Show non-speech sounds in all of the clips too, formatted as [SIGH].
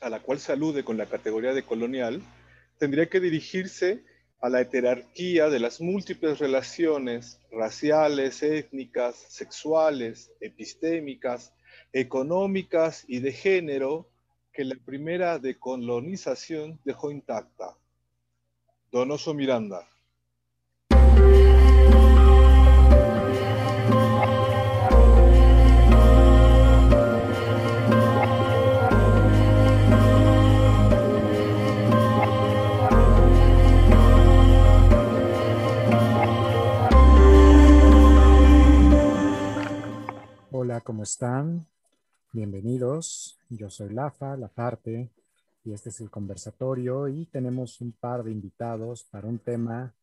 a la cual se alude con la categoría de colonial, tendría que dirigirse a la heterarquía de las múltiples relaciones raciales, étnicas, sexuales, epistémicas, económicas y de género que la primera decolonización dejó intacta. Donoso Miranda. Hola, ¿cómo están? Bienvenidos. Yo soy Lafa, Lafarte, y este es el conversatorio y tenemos un par de invitados para un tema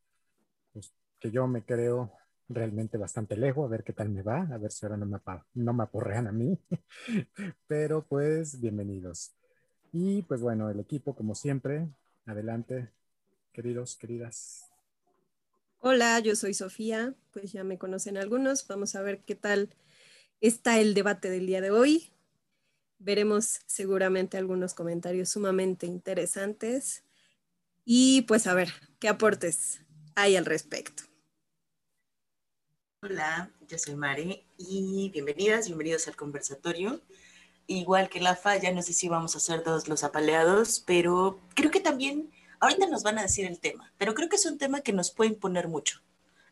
pues, que yo me creo realmente bastante lejos, a ver qué tal me va, a ver si ahora no me, no me aporrean a mí, [LAUGHS] pero pues bienvenidos. Y pues bueno, el equipo como siempre, adelante, queridos, queridas. Hola, yo soy Sofía, pues ya me conocen algunos, vamos a ver qué tal está el debate del día de hoy. Veremos seguramente algunos comentarios sumamente interesantes y pues a ver qué aportes hay al respecto. Hola, yo soy Mare y bienvenidas, bienvenidos al conversatorio. Igual que la ya no sé si vamos a ser todos los apaleados, pero creo que también, ahorita nos van a decir el tema, pero creo que es un tema que nos puede imponer mucho.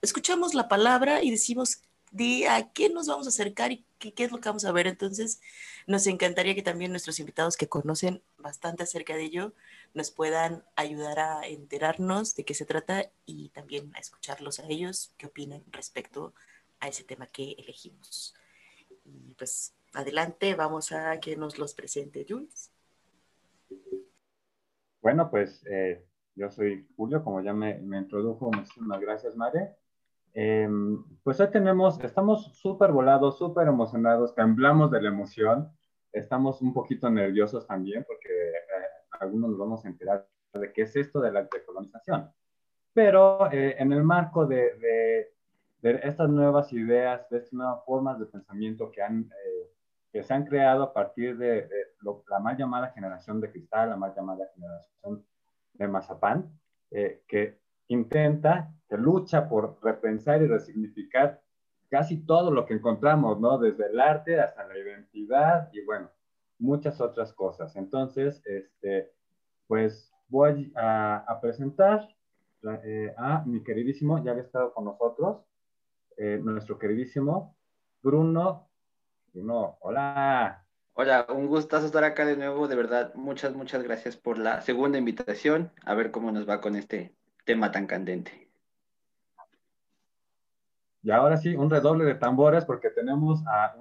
Escuchamos la palabra y decimos, de a qué nos vamos a acercar y qué, es lo que vamos a ver. Entonces, nos encantaría que también nuestros invitados que conocen bastante acerca de ello nos puedan ayudar a enterarnos de qué se trata y también a escucharlos a ellos, qué opinan respecto a ese tema que elegimos. Y pues adelante, vamos a que nos los presente Jules. Bueno, pues eh, yo soy Julio, como ya me, me introdujo, muchísimas gracias, Mare. Em, pues hoy tenemos, estamos súper volados, súper emocionados, temblamos de la emoción, estamos un poquito nerviosos también porque eh, algunos nos vamos a enterar de qué es esto de la decolonización. Pero eh, en el marco de, de, estas nuevas ideas, de estas nuevas formas de pensamiento que, han, eh, que se han creado a partir de, la mal llamada generación de cristal, la mal llamada generación de mazapán, que intenta, que lucha por repensar y resignificar casi todo lo que encontramos, ¿no? Desde el arte hasta la identidad y bueno, muchas otras cosas. Entonces, este, pues voy a, presentar eh, a mi queridísimo, ya había estado con nosotros, eh, nuestro queridísimo Bruno. Bruno, hola. Hola, un gustazo estar acá de nuevo, de verdad, muchas, muchas gracias por la segunda invitación, a ver cómo nos va con este tema tan candente. Y ahora sí, un redoble de tambores porque tenemos a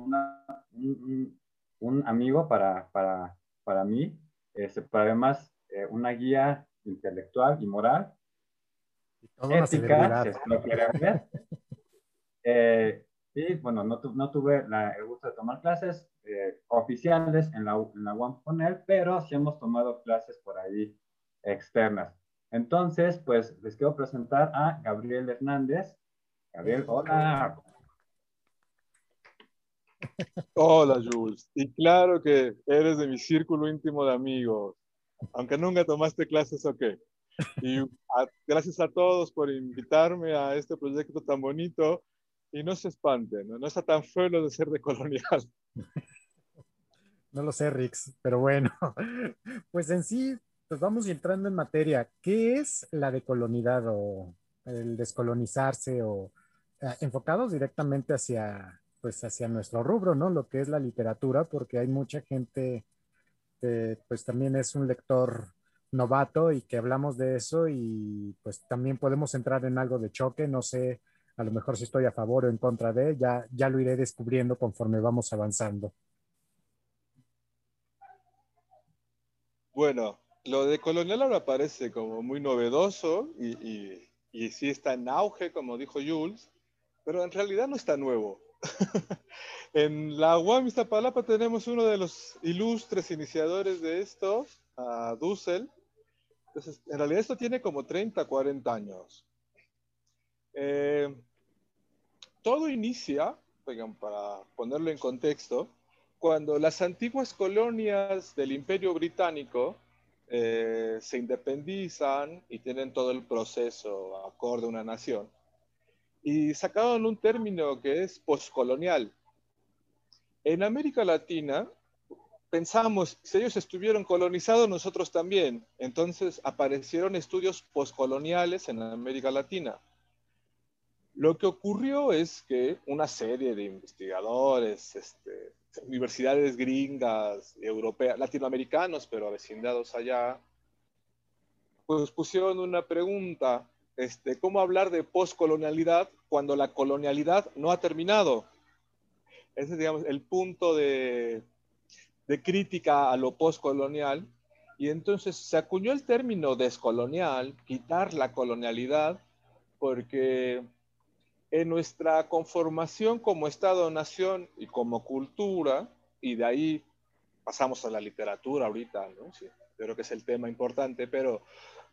un, amigo para, para, para mí, este, pero además eh, una guía intelectual y moral, ética, lo ver. [LAUGHS] Eh, y bueno, no, no tuve el gusto de tomar clases eh, oficiales en la, en la UAM con él, pero sí hemos tomado clases por ahí externas. Entonces, pues les quiero presentar a Gabriel Hernández. Gabriel, hola. Hola, Jules. Y claro que eres de mi círculo íntimo de amigos, aunque nunca tomaste clases o qué. Y gracias a todos por invitarme a este proyecto tan bonito. Y no se espanten, no, no está tan feo de ser de colonial. [LAUGHS] No lo sé, Rix, pero bueno, [LAUGHS] pues en sí pues vamos entrando en materia. ¿Qué es la decolonidad o el descolonizarse o eh, enfocados directamente hacia, pues hacia nuestro rubro, ¿no? Lo que es la literatura, porque hay mucha gente que pues también es un lector novato y que hablamos de eso y pues también podemos entrar en algo de choque, no sé, a lo mejor si estoy a favor o en contra de, ya, ya lo iré descubriendo conforme vamos avanzando. Bueno, lo de colonial ahora parece como muy novedoso y, y, y, sí está en auge, como dijo Jules, pero en realidad no está nuevo. [LAUGHS] en la UAM Iztapalapa tenemos uno de los ilustres iniciadores de esto, a Dussel. Entonces, en realidad esto tiene como 30, 40 años. Eh, todo inicia, para ponerlo en contexto, cuando las antiguas colonias del Imperio Británico eh, se independizan y tienen todo el proceso acorde a una nación, y sacaron un término que es postcolonial. En América Latina, pensamos, si ellos estuvieron colonizados, nosotros también. Entonces aparecieron estudios postcoloniales en América Latina. Lo que ocurrió es que una serie de investigadores, este, universidades gringas, europeas, latinoamericanos, pero avecindados allá, pues pusieron una pregunta, este, ¿cómo hablar de postcolonialidad cuando la colonialidad no ha terminado? Ese es, digamos, el punto de, de crítica a lo postcolonial. Y entonces se acuñó el término descolonial, quitar la colonialidad, porque en nuestra conformación como Estado-nación y como cultura, y de ahí pasamos a la literatura ahorita, ¿no? Sí, creo que es el tema importante, pero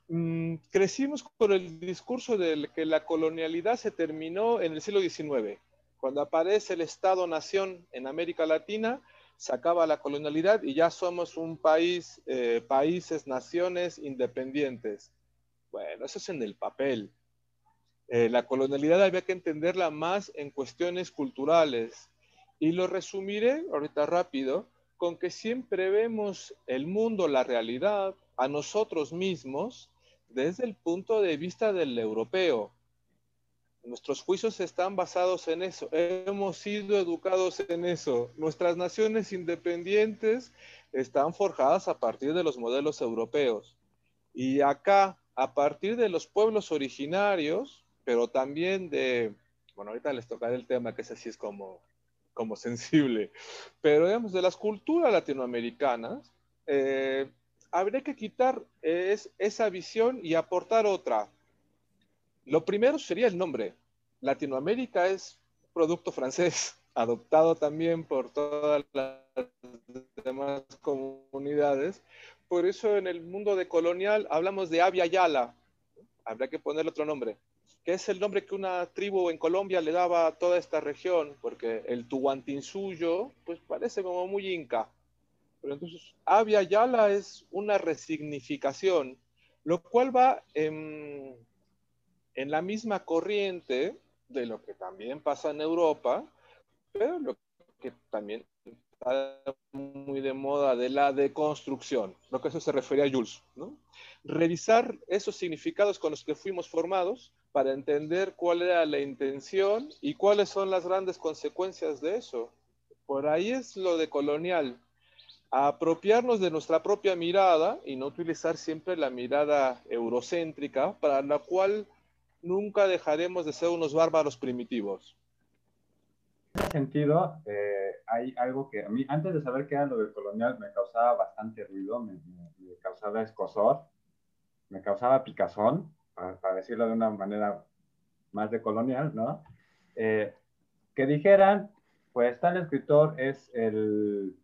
mm, crecimos con el discurso de que la colonialidad se terminó en el siglo XIX. Cuando aparece el Estado-nación en América Latina, se acaba la colonialidad y ya somos un país, eh, países, naciones independientes. Bueno, eso es en el papel. Eh, la colonialidad había que entenderla más en cuestiones culturales. Y lo resumiré ahorita rápido con que siempre vemos el mundo, la realidad, a nosotros mismos desde el punto de vista del europeo. Nuestros juicios están basados en eso. Hemos sido educados en eso. Nuestras naciones independientes están forjadas a partir de los modelos europeos. Y acá, a partir de los pueblos originarios, pero también de, bueno, ahorita les tocaré el tema que ese sí es como, como [LAUGHS] sensible, pero digamos, de las culturas latinoamericanas, eh, habría que quitar es, esa visión y aportar otra. Lo primero sería el nombre. Latinoamérica es producto francés, [LAUGHS] adoptado también por todas las demás comunidades. Por eso en el mundo de colonial hablamos de Avia Yala. Habría que ponerle otro nombre, que es el nombre que una tribu en Colombia le daba a toda esta región, porque el Tuhuantinsuyo, pues parece como muy inca. Pero entonces, Avia Yala es una resignificación, lo cual va en, en la misma corriente de lo que también pasa en Europa, pero lo que también está muy de moda de la deconstrucción, lo que eso se refería a Jules, ¿no? Revisar esos significados con los que fuimos formados para entender cuál era la intención y cuáles son las grandes consecuencias de eso. Por ahí es lo de colonial, apropiarnos de nuestra propia mirada y no utilizar siempre la mirada eurocéntrica para la cual nunca dejaremos de ser unos bárbaros primitivos. Ese sentido, eh, hay algo que a mí, antes de saber qué era lo del colonial, me causaba bastante ruido, me, causaba escosor, me causaba picazón, para, decirlo de una manera más de colonial, ¿no? Eh, que dijeran, pues tal escritor es el,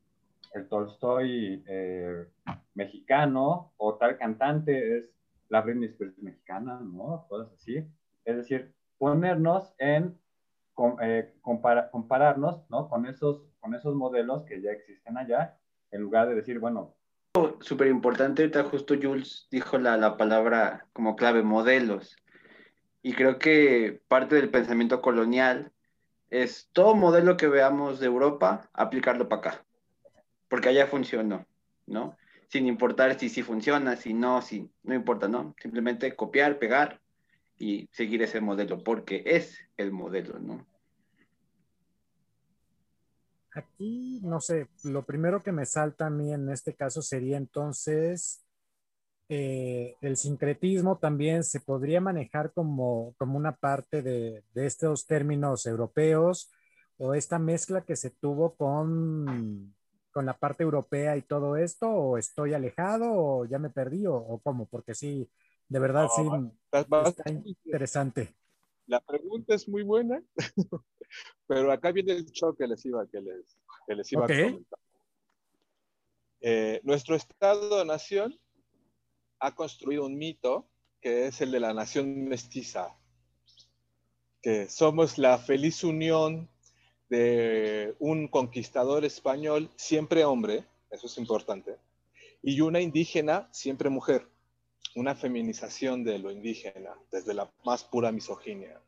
el Tolstoy eh, mexicano, o tal cantante es la Britney Spears mexicana, ¿no? Cosas así. Es decir, ponernos en, eh, compararnos, ¿no? Con esos, con esos modelos que ya existen allá, en lugar de decir, bueno. Súper importante, ahorita justo Jules dijo la, la palabra como clave, modelos. Y creo que parte del pensamiento colonial es todo modelo que veamos de Europa, aplicarlo para acá, porque allá funcionó, ¿no? sin importar si sí funciona, si no, si no importa, ¿no? Simplemente copiar, pegar y seguir ese modelo, porque es el modelo, ¿no? Aquí, no sé, lo primero que me salta a mí en este caso sería entonces eh, el sincretismo también se podría manejar como, como una parte de, de estos términos europeos o esta mezcla que se tuvo con con la parte europea y todo esto, o estoy alejado, o ya me perdí, o, cómo, porque sí, de verdad sí, está interesante. La pregunta es muy buena, [LAUGHS] pero acá viene el shock que les iba, que les, que les iba a comentar. Eh, nuestro Estado-nación ha construido un mito que es el de la nación mestiza, que somos la feliz unión de un conquistador español, siempre hombre, eso es importante, y una indígena, siempre mujer, una feminización de lo indígena, desde la más pura misoginia.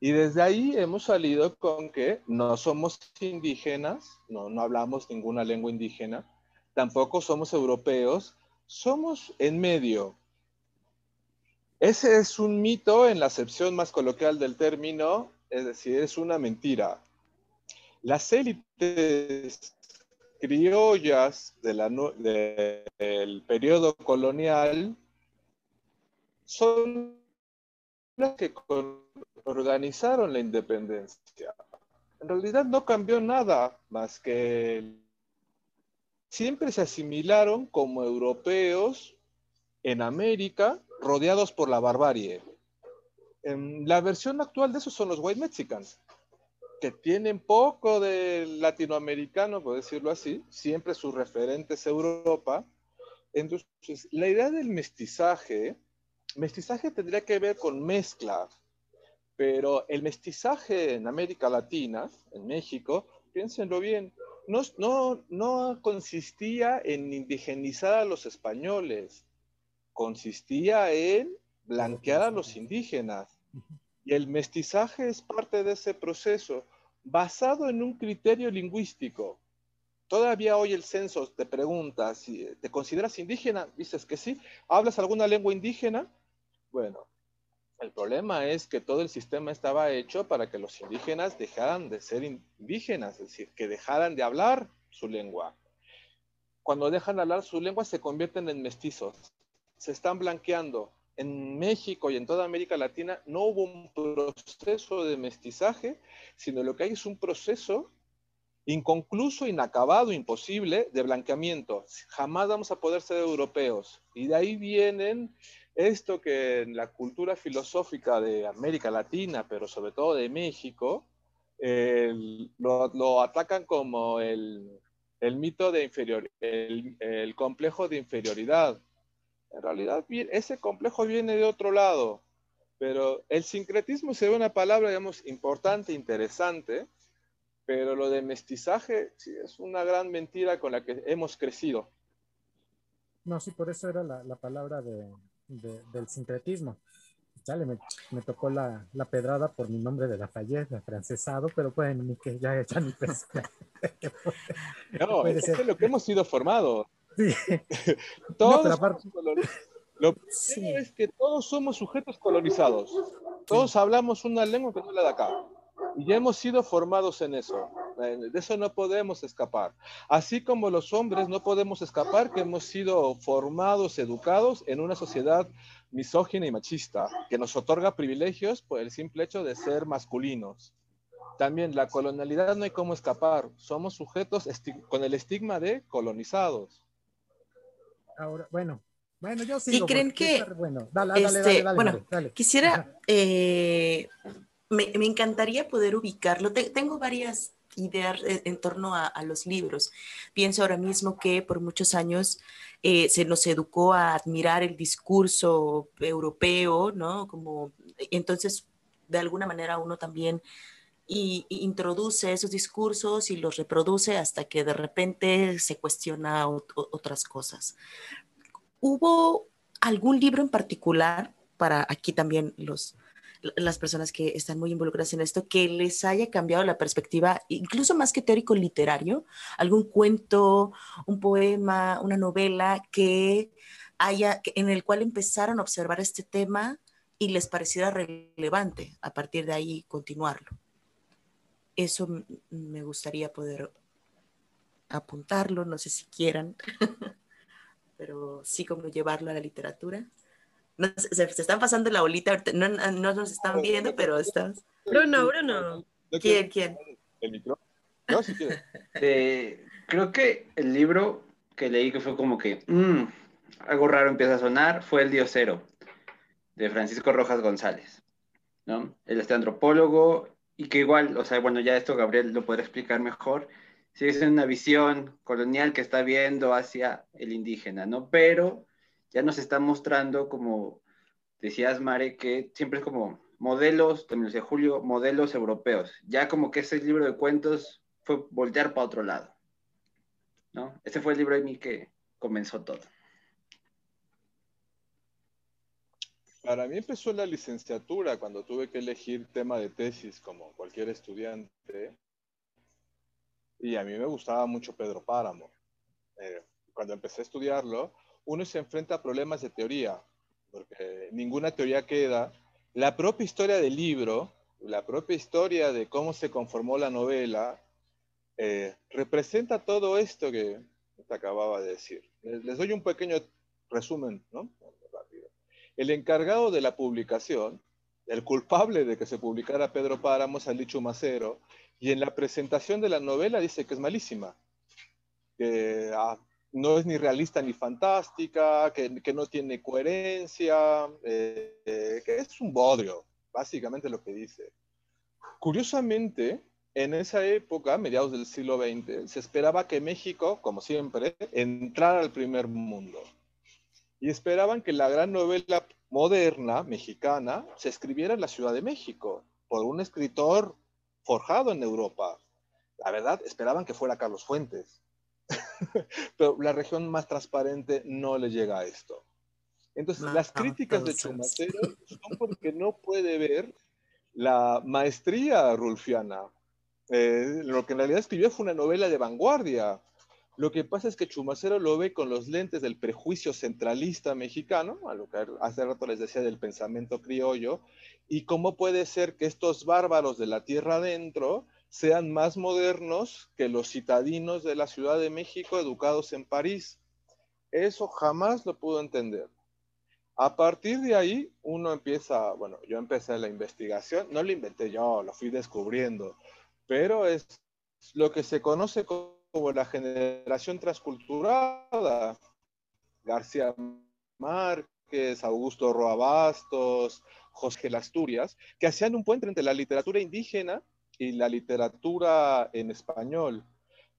Y desde ahí hemos salido con que no somos indígenas, no, no hablamos ninguna lengua indígena, tampoco somos europeos, somos en medio. Ese es un mito en la acepción más coloquial del término, es decir, es una mentira. Las élites criollas del periodo colonial son las que organizaron la independencia. En realidad no cambió nada más que siempre se asimilaron como europeos en América rodeados por la barbarie. En la versión actual de eso son los white mexicans, que tienen poco de latinoamericano, por decirlo así, siempre su referente es Europa. Entonces, la idea del mestizaje, mestizaje tendría que ver con mezcla, pero el mestizaje en América Latina, en México, piénsenlo bien, no, no, no consistía en indigenizar a los españoles, consistía en blanquear a los indígenas. Y el mestizaje es parte de ese proceso basado en un criterio lingüístico. Todavía hoy el censo te pregunta si te consideras indígena, dices que sí. ¿Hablas alguna lengua indígena? Bueno, el problema es que todo el sistema estaba hecho para que los indígenas dejaran de ser indígenas, es decir, que dejaran de hablar su lengua. Cuando dejan de hablar su lengua se convierten en mestizos, se están blanqueando en México y en toda América Latina no hubo un proceso de mestizaje, sino lo que hay es un proceso inconcluso, inacabado, imposible de blanqueamiento. Jamás vamos a poder ser europeos. Y de ahí vienen esto que en la cultura filosófica de América Latina, pero sobre todo de México, lo, atacan como el, mito de inferior, el complejo de inferioridad en realidad, ese complejo viene de otro lado, pero el sincretismo se ve una palabra, digamos, importante, interesante, pero lo de mestizaje sí, es una gran mentira con la que hemos crecido. No, sí, por eso era la, palabra del sincretismo. Chale, me, me tocó la, pedrada por mi nombre de la Lafayette, afrancesado, pero bueno, ni que ya, ya ni pesca. no, [LAUGHS] es, es lo que hemos sido formados. [LAUGHS] todos Lo primero es que todos somos sujetos colonizados. Todos hablamos una lengua que no es la de acá. Y ya hemos sido formados en eso. De eso no podemos escapar. Así como los hombres no podemos escapar que hemos sido formados, educados en una sociedad misógina y machista, que nos otorga privilegios por el simple hecho de ser masculinos. También la colonialidad no hay cómo escapar. Somos sujetos con el estigma de colonizados. Ahora, bueno, bueno, yo sí. ¿Y creen que, bueno, dale, dale, dale, este, bueno, quisiera, eh, me, encantaría poder ubicarlo. tengo varias ideas en torno a, los libros. Pienso ahora mismo que por muchos años eh, se nos educó a admirar el discurso europeo, ¿no? Como, entonces, de alguna manera uno también y, introduce esos discursos y los reproduce hasta que de repente se cuestiona otras cosas. ¿Hubo algún libro en particular para aquí también los, las personas que están muy involucradas en esto, que les haya cambiado la perspectiva, incluso más que teórico literario, algún cuento, un poema, una novela que haya, en el cual empezaron a observar este tema y les pareciera relevante a partir de ahí continuarlo eso me gustaría poder apuntarlo, no sé si quieran, [LAUGHS] pero sí como llevarlo a la literatura. No, se, están pasando la bolita, no, no, nos están viendo, pero estás... Bruno, Bruno. ¿Quién, quién? El micro. No, si [LAUGHS] eh, creo que el libro que leí que fue como que mm, algo raro empieza a sonar fue El Diosero de Francisco Rojas González. ¿no? Él es antropólogo y que igual, o sea, bueno, ya esto Gabriel lo podrá explicar mejor, si es una visión colonial que está viendo hacia el indígena, ¿no? Pero ya nos está mostrando, como decías, Mare, que siempre es como modelos, también decía Julio, modelos europeos. Ya como que ese libro de cuentos fue voltear para otro lado. ¿no? Ese fue el libro de mí que comenzó todo. Para mí empezó la licenciatura cuando tuve que elegir tema de tesis como cualquier estudiante. Y a mí me gustaba mucho Pedro Páramo. Eh, cuando empecé a estudiarlo, uno se enfrenta a problemas de teoría, porque ninguna teoría queda. La propia historia del libro, la propia historia de cómo se conformó la novela, eh, representa todo esto que acababa de decir. Les, doy un pequeño resumen, ¿no? El encargado de la publicación, el culpable de que se publicara Pedro Páramo, es Alichu Macero, y en la presentación de la novela dice que es malísima, que ah, no es ni realista ni fantástica, que, no tiene coherencia, eh, que es un bodrio, básicamente lo que dice. Curiosamente, en esa época, mediados del siglo XX, se esperaba que México, como siempre, entrara al primer mundo y esperaban que la gran novela moderna mexicana se escribiera en la Ciudad de México por un escritor forjado en Europa. La verdad, esperaban que fuera Carlos Fuentes, [LAUGHS] pero la región más transparente no le llega a esto. Entonces, las críticas de Chumacero son porque no puede ver la maestría rulfiana. Eh, lo que en realidad escribió fue una novela de vanguardia, lo que pasa es que Chumacero lo ve con los lentes del prejuicio centralista mexicano, a lo que hace rato les decía del pensamiento criollo, y cómo puede ser que estos bárbaros de la tierra adentro sean más modernos que los citadinos de la Ciudad de México educados en París. Eso jamás lo pudo entender. A partir de ahí, uno empieza, bueno, yo empecé la investigación, no lo inventé yo, lo fui descubriendo, pero es lo que se conoce como la generación transculturada, García Márquez, Augusto Roabastos, José Asturias, que hacían un puente entre la literatura indígena y la literatura en español.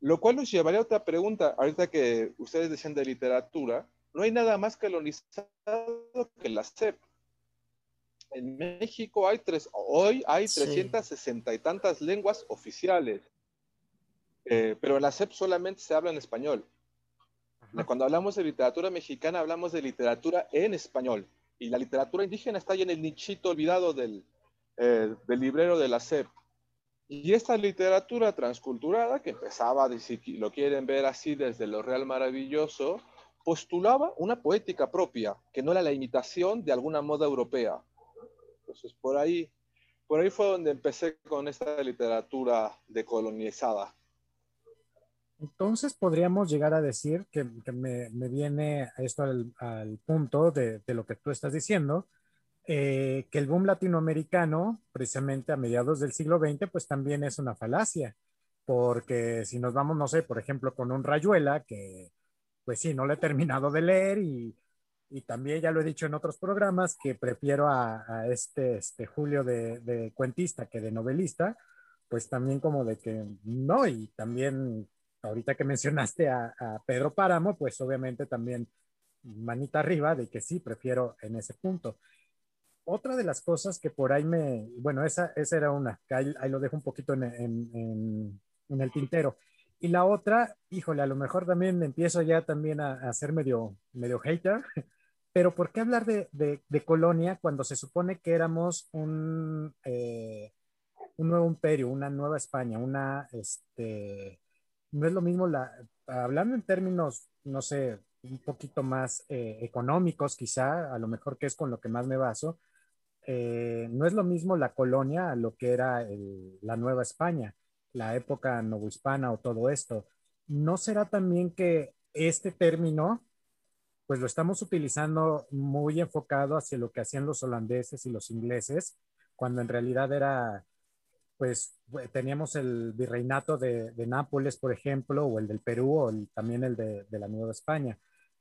Lo cual nos llevaría a otra pregunta, ahorita que ustedes decían de literatura, no hay nada más colonizado que la CEP. En México hay tres, hoy hay 360 y tantas lenguas oficiales. Eh, pero en la SEP solamente se habla en español. Cuando hablamos de literatura mexicana, hablamos de literatura en español. Y la literatura indígena está ahí en el nichito olvidado del, eh, del librero de la SEP. Y esta literatura transculturada, que empezaba, si lo quieren ver así desde lo real maravilloso, postulaba una poética propia, que no era la imitación de alguna moda europea. Entonces, por ahí, por ahí fue donde empecé con esta literatura decolonizada. Entonces podríamos llegar a decir que, me, viene esto al, punto de, lo que tú estás diciendo, eh, que el boom latinoamericano, precisamente a mediados del siglo XX, pues también es una falacia, porque si nos vamos, no sé, por ejemplo, con un Rayuela, que pues sí, no lo he terminado de leer y, también ya lo he dicho en otros programas, que prefiero a, este, este, Julio de, de cuentista que de novelista, pues también como de que no, y también ahorita que mencionaste a, Pedro Páramo, pues obviamente también manita arriba de que sí, prefiero en ese punto. Otra de las cosas que por ahí me, bueno, esa, esa era una, que ahí, lo dejo un poquito en, en, en, el tintero. Y la otra, híjole, a lo mejor también empiezo ya también a, a ser medio, medio hater, [LAUGHS] pero ¿por qué hablar de, de, de Colonia cuando se supone que éramos un, eh, un nuevo imperio, una nueva España, una, este, no es lo mismo la, hablando en términos, no sé, un poquito más eh, económicos quizá, a lo mejor que es con lo que más me baso, eh, no es lo mismo la colonia a lo que era la Nueva España, la época novohispana o todo esto. ¿No será también que este término, pues lo estamos utilizando muy enfocado hacia lo que hacían los holandeses y los ingleses, cuando en realidad era pues teníamos el virreinato de, Nápoles, por ejemplo, o el del Perú, o también el de, la Nueva España.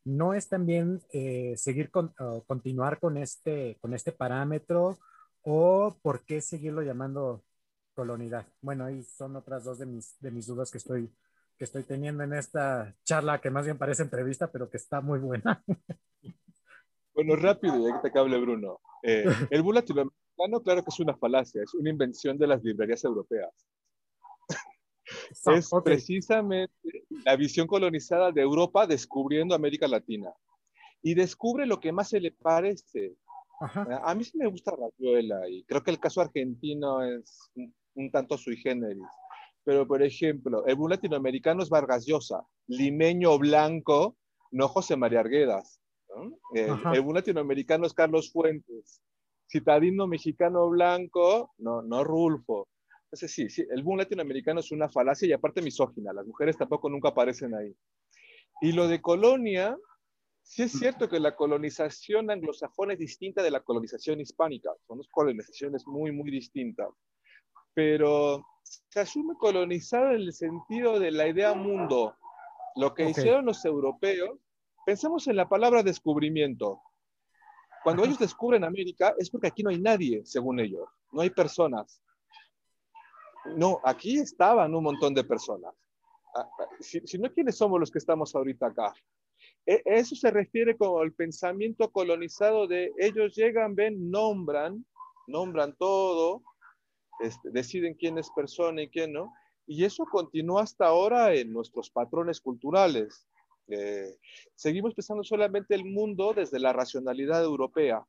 ¿No es también eh, seguir con, continuar con este, con este parámetro o por qué seguirlo llamando colonidad? Bueno, ahí son otras dos de mis, de mis dudas que estoy, que estoy teniendo en esta charla, que más bien parece entrevista, pero que está muy buena. [LAUGHS] Bueno, rápido, ya que te cable Bruno. Eh, el [LAUGHS] latinoamericano, claro que es una falacia, es una invención de las librerías europeas. Es precisamente la visión colonizada de Europa descubriendo América Latina. Y descubre lo que más se le parece. A mí sí me gusta Rayuela y creo que el caso argentino es un, tanto sui generis. Pero, por ejemplo, el boom latinoamericano es Vargas Llosa, limeño blanco, no José María Arguedas. El, el latinoamericano es Carlos Fuentes, citadino mexicano blanco, no, no Rulfo. Sí, sí, el boom latinoamericano es una falacia y aparte misógina, las mujeres tampoco nunca aparecen ahí. Y lo de colonia, sí es cierto que la colonización anglosajona es distinta de la colonización hispánica, son dos colonizaciones muy, muy distintas, pero se asume colonizada en el sentido de la idea mundo. Lo que hicieron los europeos, pensemos en la palabra descubrimiento. Cuando ellos descubren América es porque aquí no hay nadie, según ellos, no hay personas. No, aquí estaban un montón de personas. Ah, ah, si, no, ¿quiénes somos los que estamos ahorita acá? E, eso se refiere con el pensamiento colonizado de ellos llegan, ven, nombran, nombran todo, este, deciden quién es persona y quién no, y eso continúa hasta ahora en nuestros patrones culturales. Eh, seguimos pensando solamente el mundo desde la racionalidad europea.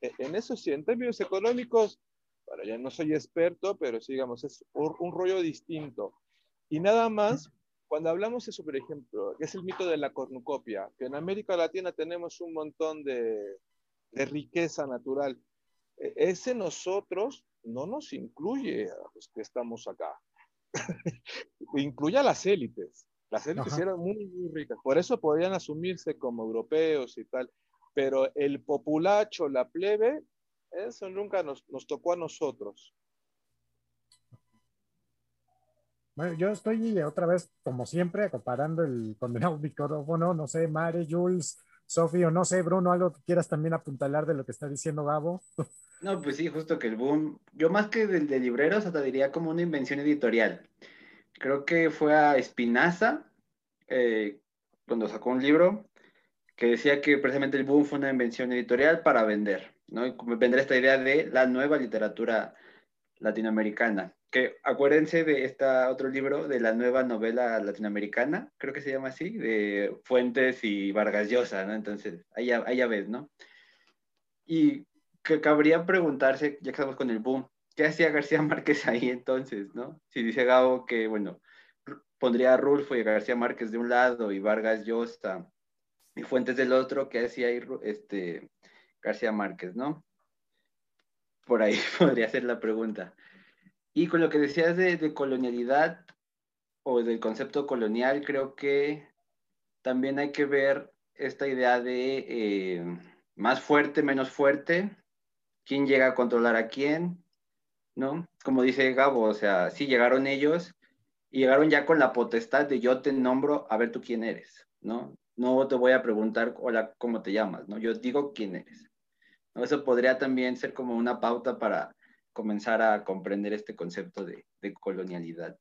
E, en eso sí, en términos económicos, bueno, ya no soy experto, pero sigamos, es un, rollo distinto. Y nada más, cuando hablamos eso, por ejemplo, que es el mito de la cornucopia, que en América Latina tenemos un montón de, de riqueza natural, e, ese nosotros no nos incluye a los que estamos acá, [LAUGHS] incluye a las élites. Las élites eran muy, muy ricas, por eso podían asumirse como europeos y tal, pero el populacho, la plebe, eso nunca nos, nos tocó a nosotros. Bueno, yo estoy otra vez, como siempre, comparando el condenado micrófono, no sé, Mare, Jules, Sofía, no sé, Bruno, algo que quieras también apuntalar de lo que está diciendo Gabo. No, pues sí, justo que el boom, yo más que del de libreros, hasta diría como una invención editorial. Creo que fue a Espinaza, eh, cuando sacó un libro, que decía que precisamente el boom fue una invención editorial para vender. ¿No? Vendrá esta idea de la nueva literatura latinoamericana. Que acuérdense de este otro libro de la nueva novela latinoamericana, creo que se llama así, de Fuentes y Vargas Llosa, ¿no? Entonces, ahí ya, ahí ya ves, ¿no? Y que cabría preguntarse, ya que estamos con el boom, ¿qué hacía García [LAUGHS] Márquez ahí entonces, no? Si dice Gabo que, bueno, pondría a Rulfo y a García Márquez de un lado y Vargas Llosa y Fuentes del otro, ¿qué hacía ahí este, García Márquez, ¿no? Por ahí [LAUGHS] podría ser la pregunta. Y con lo que decías de, colonialidad o del concepto colonial, creo que también hay que ver esta idea de eh, más fuerte, menos fuerte, quién llega a controlar a quién, ¿no? Como dice Gabo, o sea, sí llegaron ellos y llegaron ya con la potestad de yo te nombro a ver tú quién eres, ¿no? No te voy a preguntar, hola, ¿cómo te llamas? ¿no? Yo digo quién eres. Eso podría también ser como una pauta para comenzar a comprender este concepto de, colonialidad.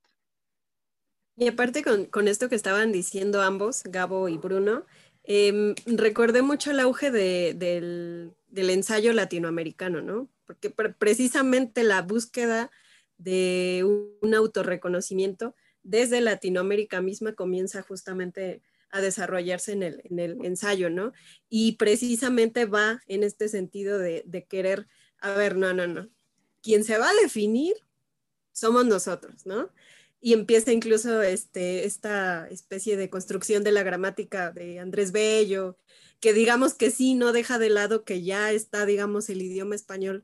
Y aparte con, esto que estaban diciendo ambos, Gabo y Bruno, em, recordé mucho el auge del, ensayo latinoamericano, ¿no? Porque precisamente la búsqueda de un autorreconocimiento desde Latinoamérica misma comienza justamente a desarrollarse en el, en el ensayo, ¿no? Y precisamente va en este sentido de, querer, a ver, no, no, no, quien se va a definir somos nosotros, ¿no? Y empieza incluso este, esta especie de construcción de la gramática de Andrés Bello, que digamos que sí, no deja de lado que ya está, digamos, el idioma español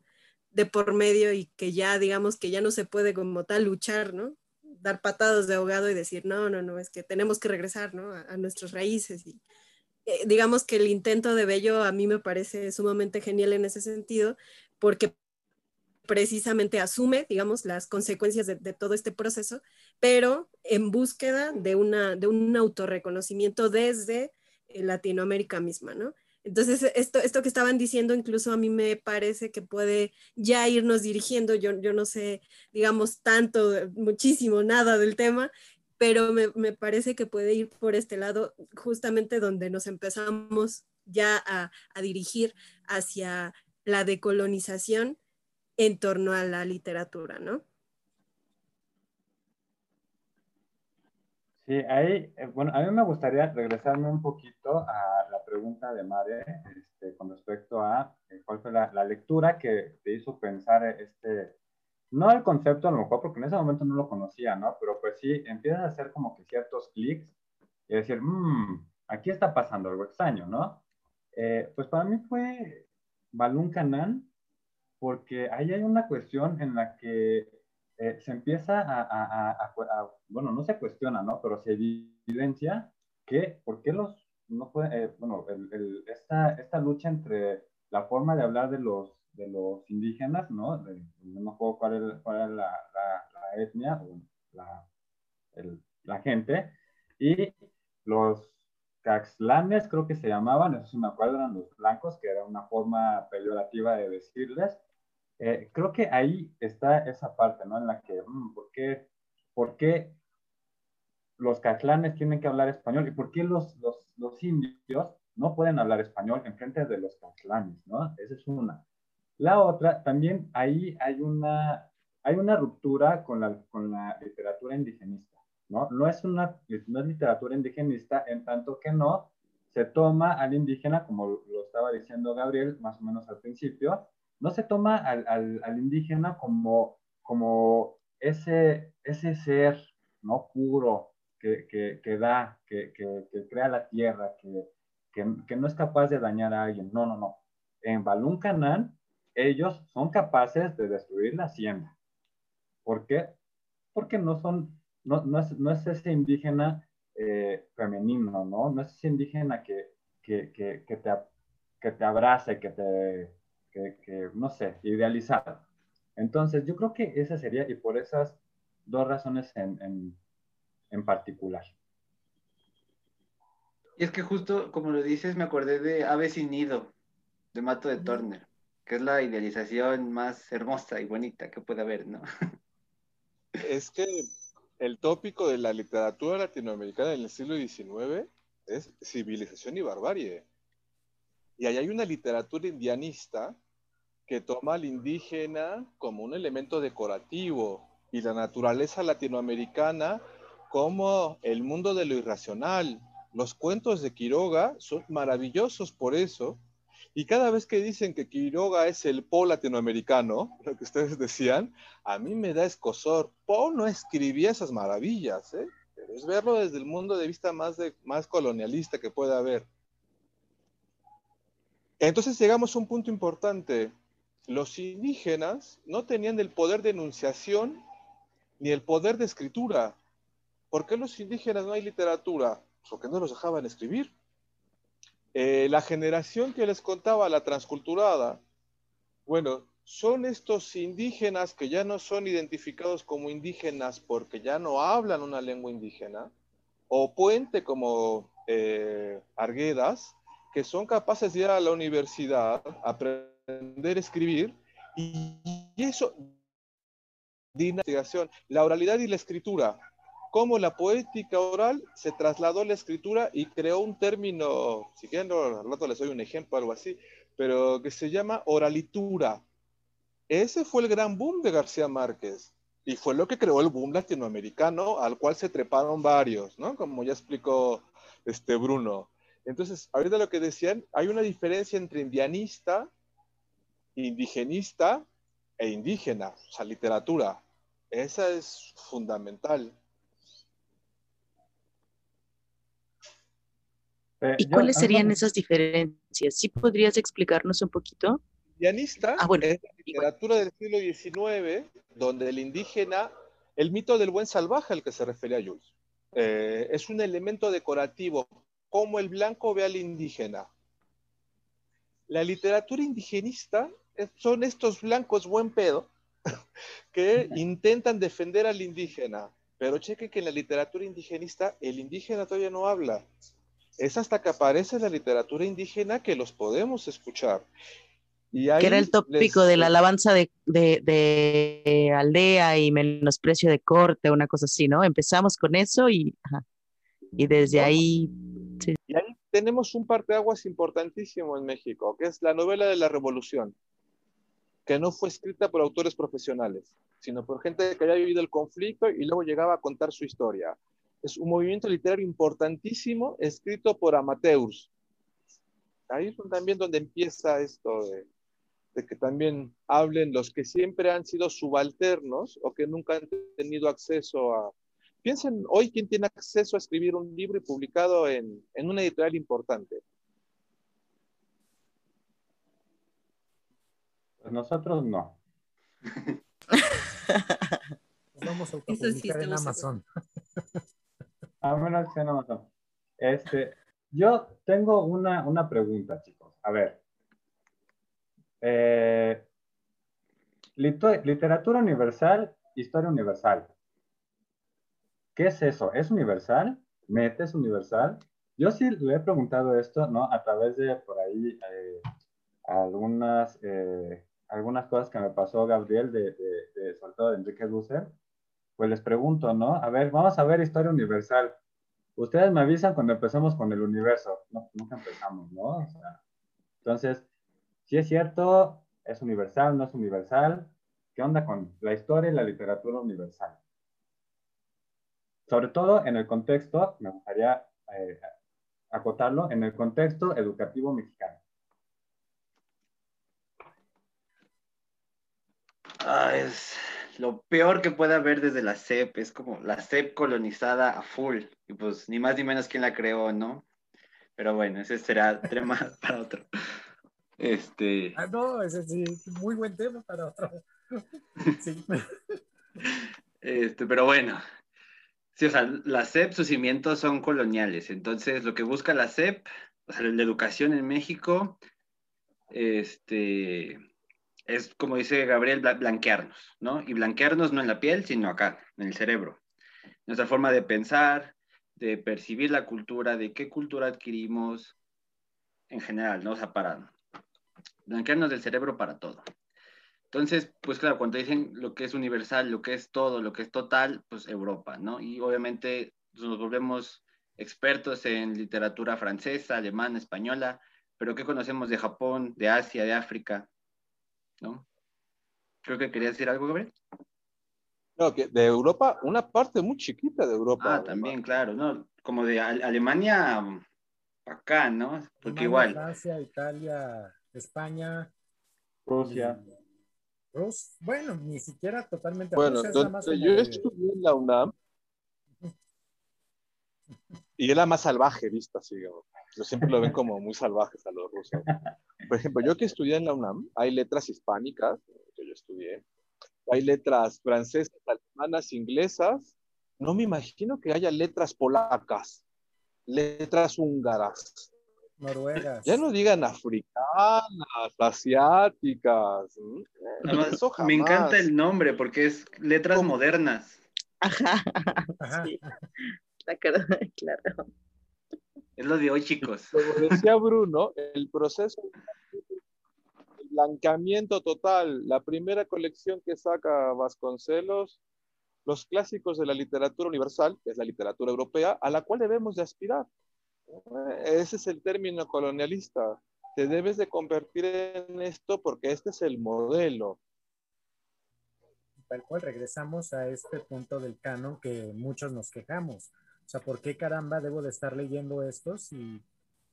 de por medio y que ya, digamos, que ya no se puede como tal luchar, ¿no? Dar patadas de ahogado y decir, no, no, no, es que tenemos que regresar ¿no? a, nuestras raíces. Y, eh, digamos que el intento de Bello a mí me parece sumamente genial en ese sentido, porque precisamente asume, digamos, las consecuencias de, de, todo este proceso, pero en búsqueda de, una, de un autorreconocimiento desde eh, Latinoamérica misma, ¿no? Entonces, esto, esto que estaban diciendo incluso a mí me parece que puede ya irnos dirigiendo, yo, yo no sé, digamos, tanto, muchísimo, nada del tema, pero me, me, parece que puede ir por este lado, justamente donde nos empezamos ya a, a dirigir hacia la decolonización en torno a la literatura, ¿no? Sí, ahí, eh, bueno, a mí me gustaría regresarme un poquito a la pregunta de Mare este, con respecto a eh, cuál fue la, lectura que te hizo pensar este, no el concepto a lo mejor, porque en ese momento no lo conocía, ¿no? Pero pues sí, empiezas a hacer como que ciertos clics y decir, mmm, aquí está pasando algo extraño, ¿no? Eh, pues para mí fue Balún Canán, porque ahí hay una cuestión en la que eh, se empieza a, bueno, no se cuestiona, ¿no? Pero se evidencia que, ¿por qué los, no fue, eh, bueno, el, esta, esta, lucha entre la forma de hablar de los, de los indígenas, ¿no? no me acuerdo cuál era, cuál era la, la, etnia o la, la gente, y los caxlanes, creo que se llamaban, eso sí me acuerdo, eran los blancos, que era una forma peyorativa de decirles, eh, creo que ahí está esa parte, ¿no? En la que, mm, ¿por, qué, ¿por qué los catlanes tienen que hablar español y por qué los, los, los indios no pueden hablar español en frente de los catlanes, ¿no? Esa es una. La otra, también ahí hay una, hay una ruptura con la, con la literatura indigenista, ¿no? No es, una, no es literatura indigenista en tanto que no se toma al indígena, como lo estaba diciendo Gabriel más o menos al principio, no se toma al, al, indígena como, como ese, ese ser no puro que, que, que da, que, que, crea la tierra, que, no es capaz de dañar a alguien. No, no, no. En Balún Canán, ellos son capaces de destruir la hacienda. ¿Por qué? Porque no son, no, no, es, no es, ese indígena eh, femenino, ¿no? No es ese indígena que, que, que, que, te, que te abrace, que te, que, no sé, idealizado. Entonces, yo creo que esa sería, y por esas dos razones en, en, particular. Y es que justo como lo dices, me acordé de Ave sin nido, de Mato de Turner, que es la idealización más hermosa y bonita que puede haber, ¿no? [LAUGHS] Es que el tópico de la literatura latinoamericana en el siglo XIX es civilización y barbarie. Y ahí hay una literatura indianista que toma al indígena como un elemento decorativo y la naturaleza latinoamericana como el mundo de lo irracional. Los cuentos de Quiroga son maravillosos por eso. Y cada vez que dicen que Quiroga es el Po latinoamericano, lo que ustedes decían, a mí me da escosor. Po no escribía esas maravillas, ¿eh? pero es verlo desde el mundo de vista más, de, más colonialista que pueda haber. Entonces llegamos a un punto importante. Los indígenas no tenían el poder de enunciación ni el poder de escritura. ¿Por qué los indígenas no hay literatura? Porque no los dejaban escribir. Eh, la generación que les contaba, la transculturada, bueno, son estos indígenas que ya no son identificados como indígenas porque ya no hablan una lengua indígena, o puente como eh, Arguedas, que son capaces de ir a la universidad, aprender a escribir, y eso, de investigación, la oralidad y la escritura, cómo la poética oral se trasladó a la escritura y creó un término, si quieren, al rato les doy un ejemplo, algo así, pero que se llama oralitura. Ese fue el gran boom de García Márquez y fue lo que creó el boom latinoamericano al cual se treparon varios, ¿no? Como ya explicó este Bruno. Entonces, ahorita lo que decían, hay una diferencia entre indianista, indigenista e indígena, o sea, literatura. Esa es fundamental. Eh, ¿Y cuáles serían esas diferencias? ¿Sí podrías explicarnos un poquito? Indianista ah, es la literatura del siglo XIX, donde el indígena, el mito del buen salvaje al que se refería Jules, eh, es un elemento decorativo cómo el blanco ve al indígena. La literatura indigenista son estos blancos buen pedo [LAUGHS] que intentan defender al indígena. Pero cheque que en la literatura indigenista el indígena todavía no habla. Es hasta que aparece la literatura indígena que los podemos escuchar. Y que era el tópico de la alabanza de, aldea y menosprecio de corte, una cosa así, ¿no? Empezamos con eso y, y desde ahí y ahí tenemos un parteaguas importantísimo en México, que es la novela de la Revolución. que no fue escrita por autores profesionales, sino por gente que había vivido el conflicto y luego llegaba a contar su historia. Es un movimiento literario importantísimo escrito por amateurs. Ahí es también donde empieza esto de, de que también hablen los que siempre han sido subalternos o que nunca han tenido acceso a... Piensen hoy quién tiene acceso a escribir un libro y publicado en, en una editorial importante. Pues nosotros no. Vamos a Eso sí, autopublicar en Amazon. A menos que no, no. Este, yo tengo una, una pregunta, chicos. A ver. Eh, literatura universal, historia universal. ¿Qué es eso? ¿Es universal? ¿Mete es universal? Yo sí le he preguntado esto, ¿no? A través de por ahí eh, algunas, eh, algunas cosas que me pasó Gabriel de, de, de Enrique Dusser. Pues les pregunto, ¿no? A ver, vamos a ver historia universal. Ustedes me avisan cuando empecemos con el universo. No, nunca empezamos, ¿no? O sea, entonces, si es cierto, es universal, no es universal. ¿Qué onda con la historia y la literatura universal? Sobre todo en el contexto, me gustaría eh, acotarlo, en el contexto educativo mexicano. Ah, es lo peor que puede haber desde la CEP, es como la CEP colonizada a full, y pues ni más ni menos quién la creó, ¿no? Pero bueno, ese será [LAUGHS] tema para otro. Este, Ah, no, ese sí, muy buen tema para otro. [LAUGHS] Sí. [LAUGHS] este, pero bueno, sí, o sea, la CEP, sus cimientos son coloniales, entonces lo que busca la CEP, o sea, la educación en México, este, es como dice Gabriel, bla- blanquearnos, ¿no? Y blanquearnos no en la piel, sino acá, en el cerebro. Nuestra forma de pensar, de percibir la cultura, de qué cultura adquirimos en general, ¿no? O sea, para blanquearnos del cerebro para todo. Entonces, pues claro, cuando dicen lo que es universal, lo que es todo, lo que es total, pues Europa, ¿no? Y obviamente nos volvemos expertos en literatura francesa, alemana, española, pero ¿qué conocemos de Japón, de Asia, de África? ¿No? Creo que quería decir algo, Gabriel. No, que de Europa, una parte muy chiquita de Europa. Ah, también, claro, ¿no? Como de Ale- Alemania mm, acá, ¿no? Porque Alemania, igual, Francia, Italia, España, Rusia. y Rus- bueno, ni siquiera totalmente. Bueno, yo estudié en la UNAM, y es la más salvaje vista, así, siempre lo ven como muy salvajes a los rusos. Por ejemplo, yo que estudié en la UNAM, hay letras hispánicas, que yo estudié, hay letras francesas, alemanas, inglesas. No me imagino que haya letras polacas, letras húngaras. Noruegas. Ya no digan africanas, asiáticas. Eso me encanta jamás. el nombre porque es letras modernas. Ajá, Ajá. sí. [LAUGHS] Claro. Es lo de hoy, chicos. Como decía Bruno, el proceso el blanqueamiento total, la primera colección que saca Vasconcelos, los clásicos de la literatura universal, que es la literatura europea, a la cual debemos de aspirar. Ese es el término colonialista. Te debes de convertir en esto porque este es el modelo. Tal cual regresamos a este punto del canon que muchos nos quejamos. O sea, ¿por qué caramba debo de estar leyendo esto si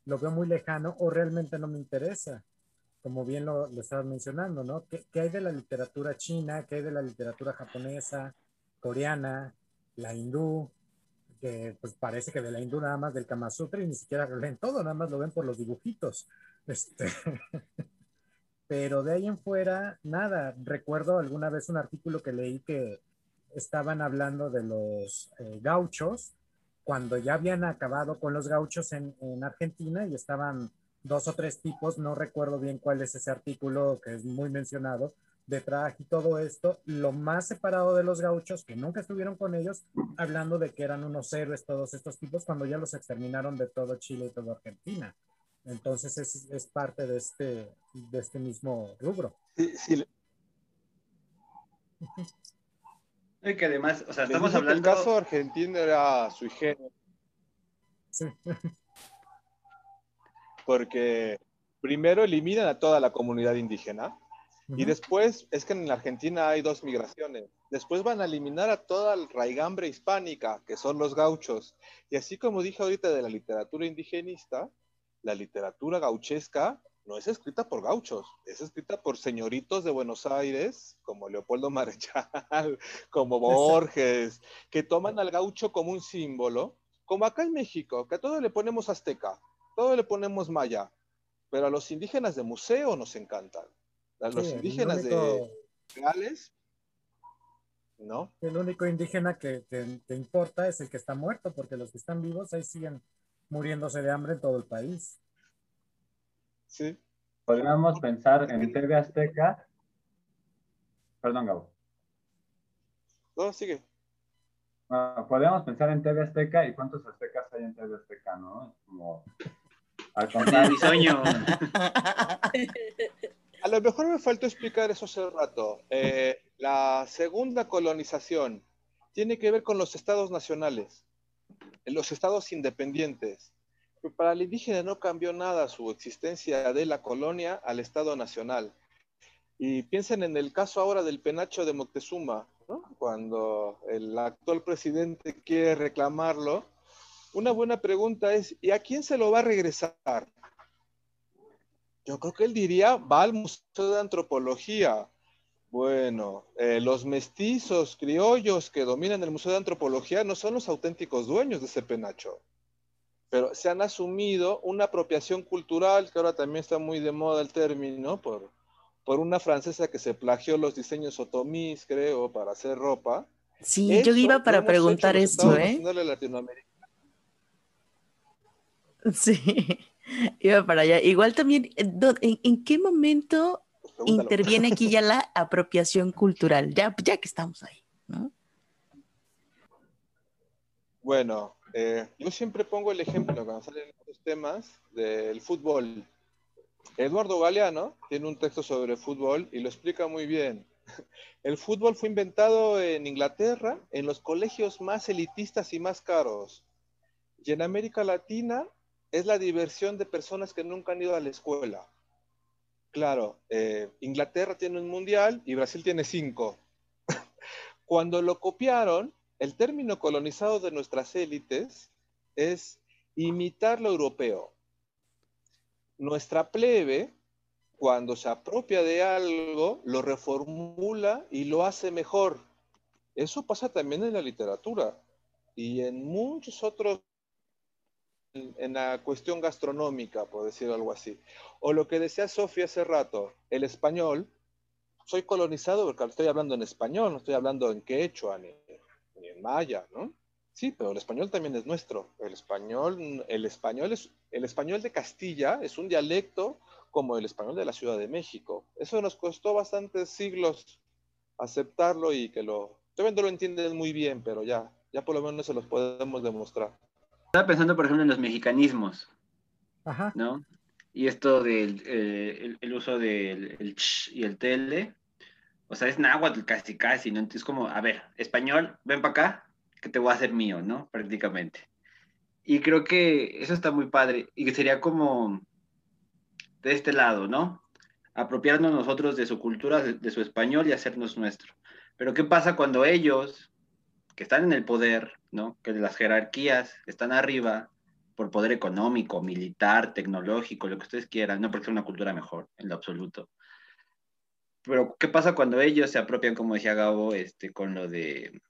lo veo muy lejano o realmente no me interesa? Como bien lo, lo estabas mencionando, ¿no? ¿Qué, ¿Qué hay de la literatura china? ¿Qué hay de la literatura japonesa, coreana, la hindú? Que pues parece que de la hindú nada más del Kama Sutra y ni siquiera lo leen todo, nada más lo ven por los dibujitos. Este, [LAUGHS] pero de ahí en fuera, nada. Recuerdo alguna vez un artículo que leí que estaban hablando de los eh, gauchos, cuando ya habían acabado con los gauchos en, en, Argentina y estaban dos o tres tipos, no recuerdo bien cuál es ese artículo que es muy mencionado, de traje y todo esto, lo más separado de los gauchos, que nunca estuvieron con ellos, hablando de que eran unos héroes todos estos tipos cuando ya los exterminaron de todo Chile y toda Argentina. Entonces es, es parte de este, de este mismo rubro. Sí, sí. Y que además, o sea, estamos que hablando. El caso argentino era sui generis. Sí. Porque primero eliminan a toda la comunidad indígena Y después, es que en la Argentina hay dos migraciones. Después van a eliminar a toda la raigambre hispánica, que son los gauchos. Y así como dije ahorita de la literatura indigenista, la literatura gauchesca no es escrita por gauchos, es escrita por señoritos de Buenos Aires, como Leopoldo Marechal, [LAUGHS] como Borges, que toman al gaucho como un símbolo, como acá en México, que a todo le ponemos azteca, todo le ponemos maya, pero a los indígenas de museo nos encantan. A los indígenas de reales, ¿no? El único indígena que, te importa es el que está muerto, porque los que están vivos ahí siguen muriéndose de hambre en todo el país. Sí. Podríamos pensar en TV Azteca. Perdón, Gabo. No, sigue. Ah, podríamos pensar en TV Azteca y cuántos aztecas hay en TV Azteca, ¿no? Como. Al [LAUGHS] contrario. [LAUGHS] A lo mejor me faltó explicar eso hace rato. Eh, la segunda colonización tiene que ver con los estados nacionales, los estados independientes. para el indígena no cambió nada su existencia de la colonia al estado nacional. Y piensen en el caso ahora del penacho de Moctezuma, cuando el actual presidente quiere reclamarlo. Una buena pregunta es, ¿y a quién se lo va a regresar? Yo creo que él diría, va al Museo de Antropología. Bueno, eh, los mestizos criollos que dominan el Museo de Antropología no son los auténticos dueños de ese penacho, pero se han asumido una apropiación cultural, que ahora también está muy de moda el término, por, por una francesa que se plagió los diseños otomís, creo, para hacer ropa. Sí, yo iba para preguntar esto, ¿eh? Sí. Iba para allá. Igual también, ¿en, qué momento interviene aquí ya la [LAUGHS] apropiación cultural? Ya, ya que estamos ahí, ¿no? Bueno, eh, yo siempre pongo el ejemplo cuando salen estos temas del fútbol. Eduardo Galeano tiene un texto sobre fútbol y lo explica muy bien. [LAUGHS] El fútbol fue inventado en Inglaterra en los colegios más elitistas y más caros. Y en América Latina es la diversión de personas que nunca han ido a la escuela. Claro, eh, Inglaterra tiene un mundial y Brasil tiene cinco. [LAUGHS] Cuando lo copiaron, el término colonizado de nuestras élites es imitar lo europeo. Nuestra plebe, cuando se apropia de algo, lo reformula y lo hace mejor. Eso pasa también en la literatura y en muchos otros en la cuestión gastronómica, por decir algo así. O lo que decía Sofía hace rato, el español, soy colonizado porque estoy hablando en español, no estoy hablando en quechua ni, en maya, ¿no? Sí, pero el español también es nuestro. El español, el español es, el español de Castilla es un dialecto como el español de la Ciudad de México. Eso nos costó bastantes siglos aceptarlo y que lo, todavía no lo entienden muy bien, pero ya, ya por lo menos se los podemos demostrar. Estaba pensando, por ejemplo, en los mexicanismos, Ajá. ¿no? Y esto del eh, el, uso del el ch y el tele, o sea, es náhuatl casi, casi, ¿no? Entonces, como, a ver, español, ven para acá, que te voy a hacer mío, ¿no? Prácticamente. Y creo que eso está muy padre y que sería como de este lado, ¿no? Apropiarnos nosotros de su cultura, de su español y hacernos nuestro. Pero ¿qué pasa cuando ellos que están en el poder, ¿no? Que las jerarquías están arriba por poder económico, militar, tecnológico, lo que ustedes quieran, no porque sea una cultura mejor, en lo absoluto. Pero, ¿qué pasa cuando ellos se apropian, como decía Gabo, este, con lo de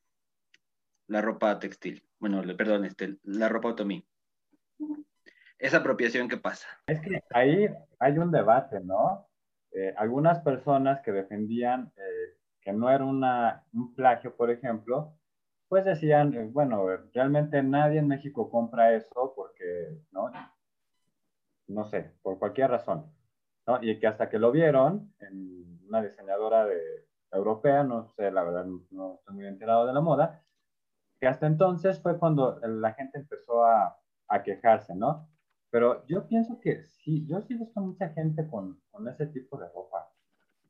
la ropa textil? Bueno, perdón, este, la ropa otomí. Esa apropiación, ¿qué pasa? Es que ahí hay un debate, ¿no? Eh, algunas personas que defendían eh, que no era una, un plagio, por ejemplo, pues decían, eh, bueno, realmente nadie en México compra eso porque, ¿no? No sé, por cualquier razón. ¿no? Y que hasta que lo vieron en una diseñadora de, europea, no sé, la verdad no estoy muy enterado de la moda, que hasta entonces fue cuando la gente empezó a, a quejarse, ¿no? Pero yo pienso que sí, yo sí he visto mucha gente con, con ese tipo de ropa,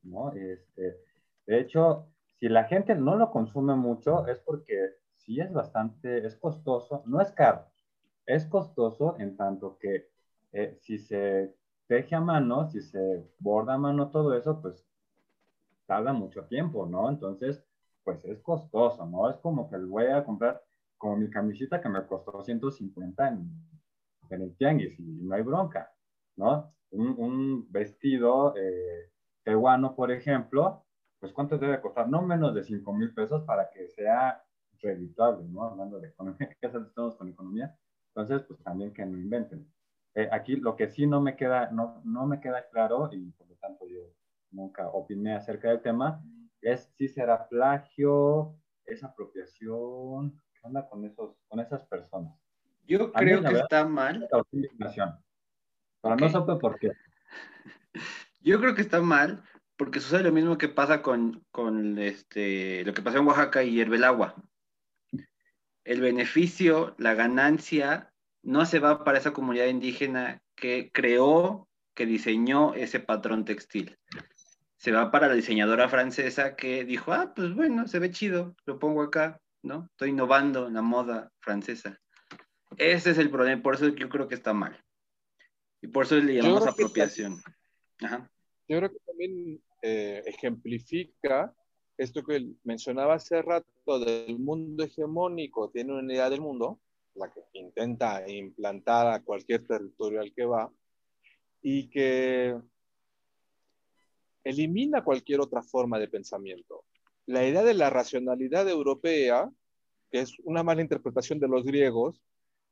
¿no? Este, de hecho, si la gente no lo consume mucho es porque sí es bastante, es costoso, no es caro, es costoso en tanto que eh, si se teje a mano, si se borda a mano todo eso, pues tarda mucho tiempo, ¿no? Entonces, pues es costoso, ¿no? Es como que voy a comprar como mi camiseta que me costó 150 en, en el tianguis y no hay bronca, ¿no? Un, vestido eh, peruano, por ejemplo, pues ¿cuánto debe costar? No menos de 5 mil pesos para que sea redituable, ¿no? Hablando de economía, [LAUGHS] que estamos con economía. Entonces, pues también que no inventen. Eh, aquí lo que sí no me queda, no, no me queda claro, y por lo tanto yo nunca opiné acerca del tema, es si será plagio, es apropiación, ¿qué onda con, esos, con esas personas? Yo creo que está mal. Pero no sé por qué. Yo creo que está mal porque sucede lo mismo que pasa con, con este, lo que pasó en Oaxaca y hierve el agua. El beneficio, la ganancia, no se va para esa comunidad indígena que creó, que diseñó ese patrón textil. Se va para la diseñadora francesa que dijo, ah, pues bueno, se ve chido, lo pongo acá, ¿no? Estoy innovando en la moda francesa. Ese es el problema, por eso yo creo que está mal. Y por eso le llamamos apropiación. Yo creo que también eh, ejemplifica esto que mencionaba hace rato del mundo hegemónico, tiene una idea del mundo, la que intenta implantar a cualquier territorio al que va, y que elimina cualquier otra forma de pensamiento. La idea de la racionalidad europea, que es una mala interpretación de los griegos,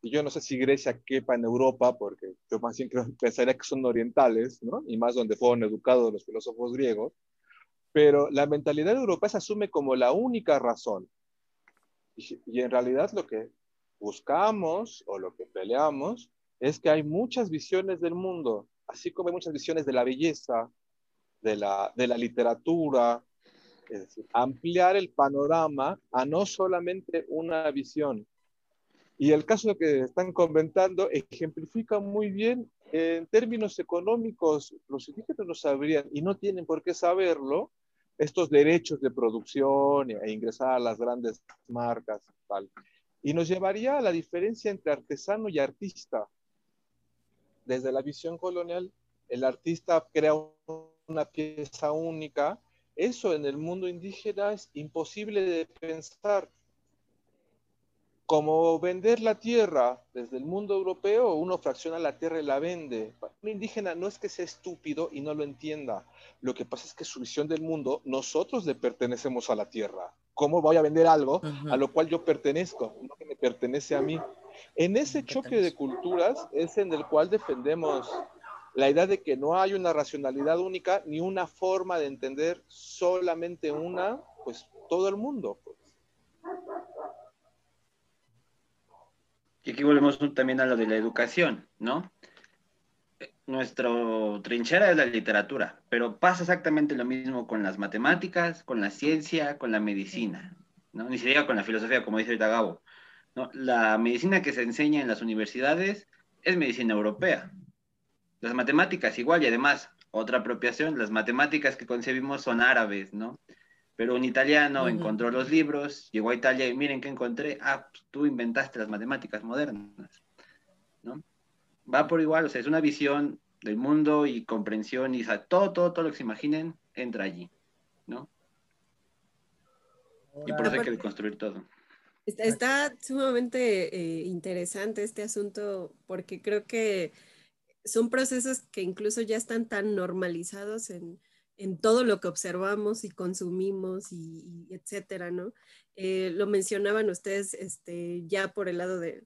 y yo no sé si Grecia quepa en Europa, porque yo más bien [LAUGHS] pensaría que son orientales, ¿no? Y más donde fueron educados los filósofos griegos. Pero la mentalidad europea se asume como la única razón. Y, y en realidad lo que buscamos o lo que peleamos es que hay muchas visiones del mundo, así como hay muchas visiones de la belleza, de la, de la literatura, es decir, ampliar el panorama a no solamente una visión. Y el caso que están comentando ejemplifica muy bien en términos económicos, los indígenas lo sabrían y no tienen por qué saberlo, estos derechos de producción e ingresar a las grandes marcas. Tal. Y nos llevaría a la diferencia entre artesano y artista. Desde la visión colonial, el artista crea una pieza única. Eso en el mundo indígena es imposible de pensar como vender la tierra desde el mundo europeo, uno fracciona la tierra y la vende. Un indígena no es que sea estúpido y no lo entienda. Lo que pasa es que su visión del mundo, nosotros le pertenecemos a la tierra. ¿Cómo voy a vender algo a lo cual yo pertenezco, no que me pertenece a mí? En ese choque de culturas es en el cual defendemos la idea de que no hay una racionalidad única ni una forma de entender solamente una, pues todo el mundo. Pues. Y aquí volvemos también a lo de la educación, ¿no? Nuestra trinchera es la literatura, pero pasa exactamente lo mismo con las matemáticas, con la ciencia, con la medicina, ¿no? Ni siquiera con la filosofía, como dice ahorita Gabo. ¿no? La medicina que se enseña en las universidades es medicina europea. Las matemáticas igual, y además, otra apropiación, las matemáticas que concebimos son árabes, ¿no? Pero un italiano encontró los libros, llegó a Italia y miren qué encontré, ah, pues, tú inventaste las matemáticas modernas, ¿no? Va por igual, o sea, es una visión del mundo y comprensión y o sea, todo, todo, todo lo que se imaginen entra allí, ¿no? Y por eso hay que deconstruir todo. Está, sumamente eh, interesante este asunto porque creo que son procesos que incluso ya están tan normalizados en, en todo lo que observamos y consumimos y, etcétera, ¿no? Eh, lo mencionaban ustedes este, ya por el lado de,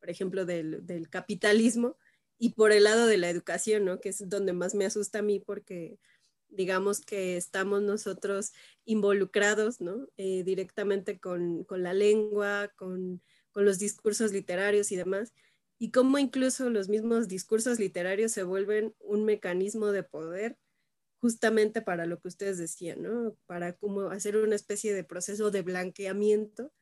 por ejemplo, del, del, capitalismo y por el lado de la educación, ¿no? Que es donde más me asusta a mí porque digamos que estamos nosotros involucrados, ¿no? Eh, directamente con, con, la lengua, con, con los discursos literarios y demás y cómo incluso los mismos discursos literarios se vuelven un mecanismo de poder justamente para lo que ustedes decían, ¿no? Para como hacer una especie de proceso de blanqueamiento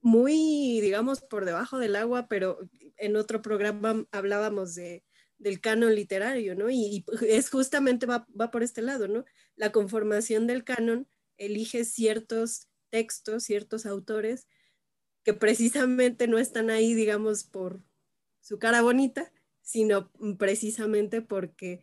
muy, digamos, por debajo del agua, pero en otro programa hablábamos de, del canon literario, ¿no? Y, [LAUGHS] es justamente va, por este lado, ¿no? La conformación del canon elige ciertos textos, ciertos autores que precisamente no están ahí, digamos, por su cara bonita, sino precisamente porque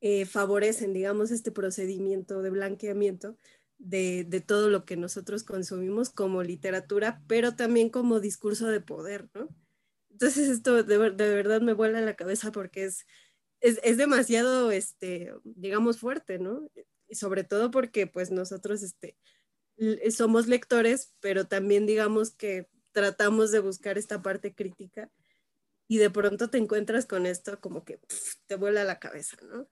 eh, favorecen, digamos, este procedimiento de blanqueamiento de, todo lo que nosotros consumimos como literatura, pero también como discurso de poder, ¿no? Entonces esto de, de verdad me vuela la cabeza porque es, es, es, demasiado, este, digamos, fuerte, ¿no? Y sobre todo porque pues nosotros este, somos lectores, pero también digamos que tratamos de buscar esta parte crítica y de pronto te encuentras con esto como que te vuela la cabeza, ¿no?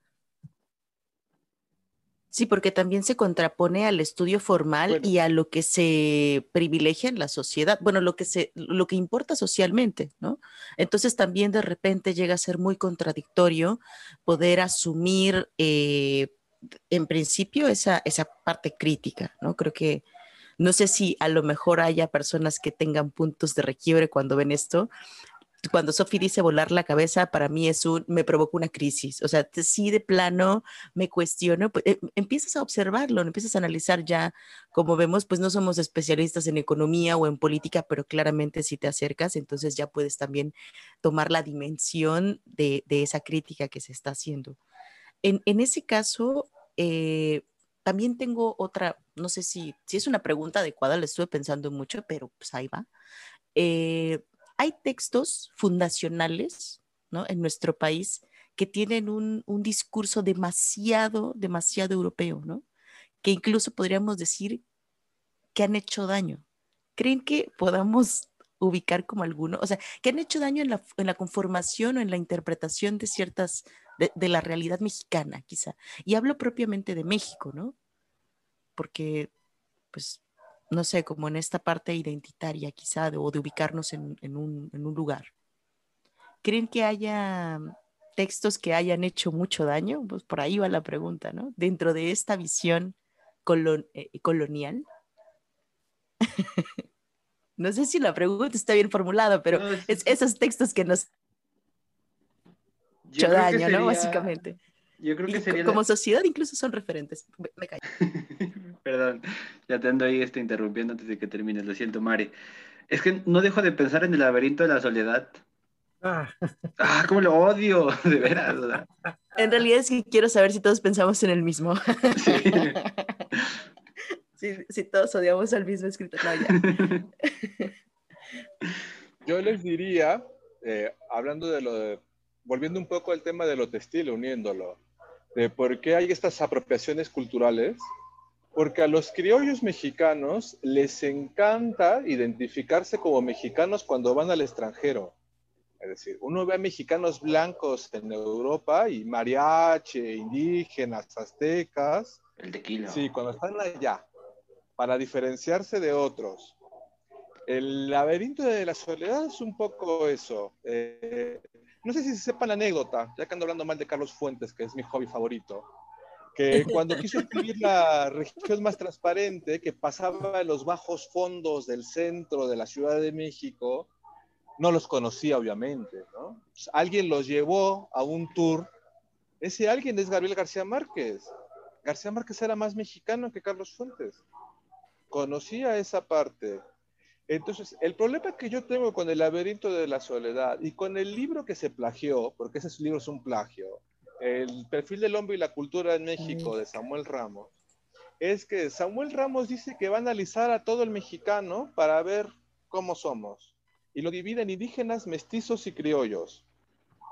Sí, porque también se contrapone al estudio formal y a lo que se privilegia en la sociedad, bueno, lo que se, lo que importa socialmente, ¿no? Entonces también de repente llega a ser muy contradictorio poder asumir, eh, en principio, esa, esa parte crítica, ¿no? Creo que no sé si a lo mejor haya personas que tengan puntos de requiebre cuando ven esto, cuando Sophie dice volar la cabeza, para mí es un, me provoca una crisis. O sea, si de plano me cuestiono, pues, eh, empiezas a observarlo, empiezas a analizar ya, como vemos, pues no somos especialistas en economía o en política, pero claramente si te acercas, entonces ya puedes también tomar la dimensión de, esa crítica que se está haciendo. En, ese caso, eh, también tengo otra, no sé si, si es una pregunta adecuada, le estuve pensando mucho, pero pues ahí va. Eh, hay textos fundacionales ¿no? en nuestro país que tienen un, discurso demasiado, demasiado europeo, ¿no? que incluso podríamos decir que han hecho daño. ¿Creen que podamos ubicar como alguno, o sea, que han hecho daño en la, conformación o en la interpretación de ciertas, de, de, la realidad mexicana, quizá? Y hablo propiamente de México, ¿no? Porque, pues, no sé, como en esta parte identitaria quizá, o de ubicarnos en, un, lugar. ¿Creen que haya textos que hayan hecho mucho daño? Pues por ahí va la pregunta, ¿no? Dentro de esta visión eh, colonial. [LAUGHS] no sé si la pregunta está bien formulada, pero es, esos textos que nos hecho daño, ¿no? Básicamente. Yo creo que sería. Como sociedad incluso son referentes. Me, callo. [LAUGHS] Perdón, ya te ando ahí este, interrumpiendo antes de que termines. Lo siento, Mari. Es que no dejo de pensar en el laberinto de la soledad. Ah, ah cómo lo odio, [LAUGHS] de veras. En realidad es que quiero saber si todos pensamos en el mismo. [LAUGHS] Sí. si, todos odiamos al mismo escritor. Yo les diría, eh, hablando de lo de, volviendo un poco al tema de lo textil, uniéndolo, de por qué hay estas apropiaciones culturales, porque a los criollos mexicanos les encanta identificarse como mexicanos cuando van al extranjero. Es decir, uno ve a mexicanos blancos en Europa y mariachi, indígenas, aztecas. El tequila. Sí, cuando están allá, para diferenciarse de otros. El laberinto de la soledad es un poco eso. Eh, no sé si se sepan la anécdota, ya que ando hablando mal de Carlos Fuentes, que es mi hobby favorito, que [LAUGHS] cuando quiso escribir la región más transparente, que pasaba en los bajos fondos del centro de la Ciudad de México, no los conocía obviamente, ¿no? Pues, alguien los llevó a un tour, ese alguien es Gabriel García Márquez. García Márquez era más mexicano que Carlos Fuentes. Conocía esa parte. Entonces, el problema que yo tengo con el laberinto de la soledad y con el libro que se plagió, porque ese libro es un plagio, el perfil del hombre y la cultura en México de Samuel Ramos, es que Samuel Ramos dice que va a analizar a todo el mexicano para ver cómo somos. Y lo divide en indígenas, mestizos y criollos.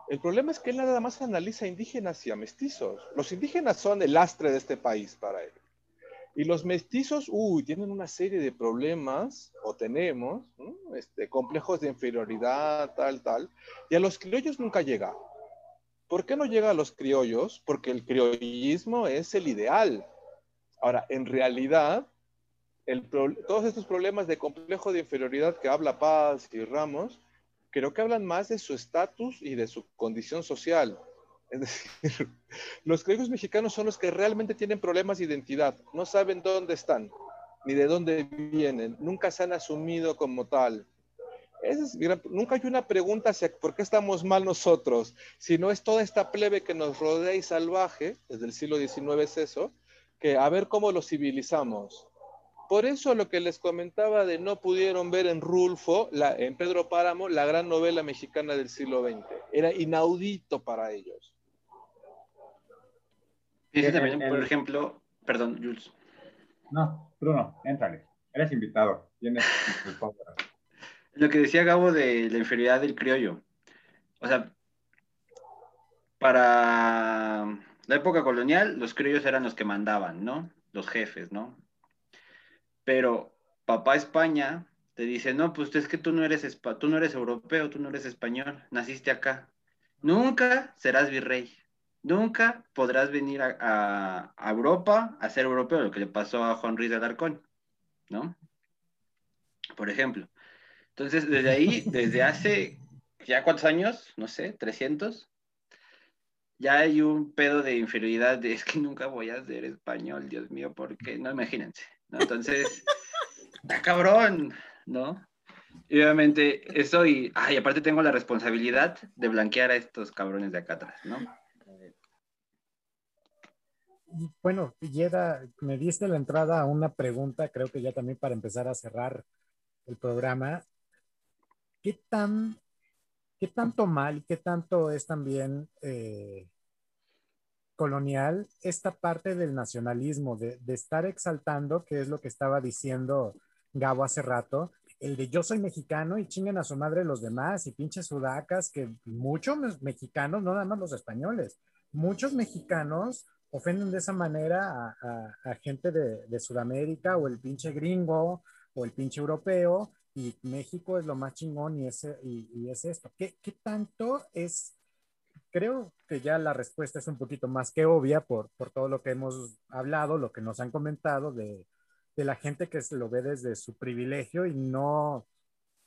El problema es que él nada más analiza indígenas y a mestizos. Los indígenas son el lastre de este país para él. Y los mestizos, uy, tienen una serie de problemas, o tenemos, este, complejos de inferioridad, tal, tal, y a los criollos nunca llega. ¿Por qué no llega a los criollos? Porque el criollismo es el ideal. Ahora, en realidad, todos estos problemas de complejo de inferioridad que habla Paz y Ramos, creo que hablan más de su estatus y de su condición social. Es [LAUGHS] decir, los criollos mexicanos son los que realmente tienen problemas de identidad, no saben dónde están, ni de dónde vienen, nunca se han asumido como tal. Es, nunca hay una pregunta hacia por qué estamos mal nosotros, sino es toda esta plebe que nos rodea y salvaje, desde el siglo XIX es eso, que a ver cómo lo civilizamos. Por eso lo que les comentaba de no pudieron ver en Rulfo, en Pedro Páramo, la gran novela mexicana del siglo XX. Era inaudito para ellos. También, por ejemplo, perdón, Jules. No, Bruno, éntrale. Eres invitado. Tienes el Lo que decía Gabo de la inferioridad del criollo. O sea, para la época colonial, los criollos eran los que mandaban, ¿no? Los jefes, ¿no? Pero papá España te dice, no, pues es que tú no eres, tú no eres europeo, tú no eres español, naciste acá. Nunca serás virrey. Nunca podrás venir a, Europa a ser europeo, lo que le pasó a Juan Ruiz de Alarcón, ¿no? Por ejemplo. Entonces, desde ahí, [LAUGHS] desde hace ya cuántos años, no sé, 300, ya hay un pedo de inferioridad de es que nunca voy a ser español, Dios mío, porque no imagínense, ¿no? Entonces, está cabrón, ¿no? Y obviamente eso y, ay, aparte tengo la responsabilidad de blanquear a estos cabrones de acá atrás, ¿no? Bueno, Yeda, me diste la entrada a una pregunta, creo que ya también para empezar a cerrar el programa. ¿Qué tan, qué tanto mal, qué tanto es también eh, colonial esta parte del nacionalismo, de, de estar exaltando, que es lo que estaba diciendo Gabo hace rato, el de yo soy mexicano y chinguen a su madre los demás y pinches sudacas, que muchos mexicanos, no nada más los españoles, muchos mexicanos ofenden de esa manera a, gente de, Sudamérica o el pinche gringo o el pinche europeo y México es lo más chingón y, ese, y, es esto. ¿Qué, ¿Qué, tanto es? Creo que ya la respuesta es un poquito más que obvia por, por todo lo que hemos hablado, lo que nos han comentado de, de la gente que lo ve desde su privilegio y no,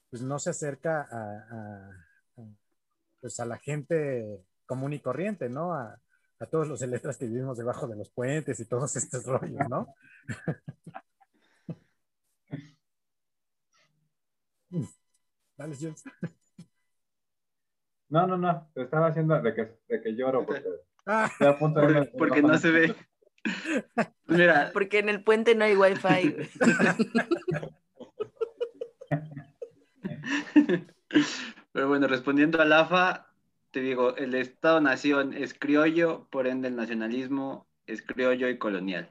pues no se acerca a, pues a la gente común y corriente, ¿no? A, a todos los electras que vivimos debajo de los puentes y todos estos rollos, ¿no? [LAUGHS] Dale, James. No, no, no, te estaba haciendo de que, de que lloro porque, ah, porque, no se ve. Mira. [LAUGHS] Porque en el puente no hay wifi. [LAUGHS] Pero bueno, respondiendo al AFA, te digo, el Estado-nación es criollo, por ende el nacionalismo es criollo y colonial.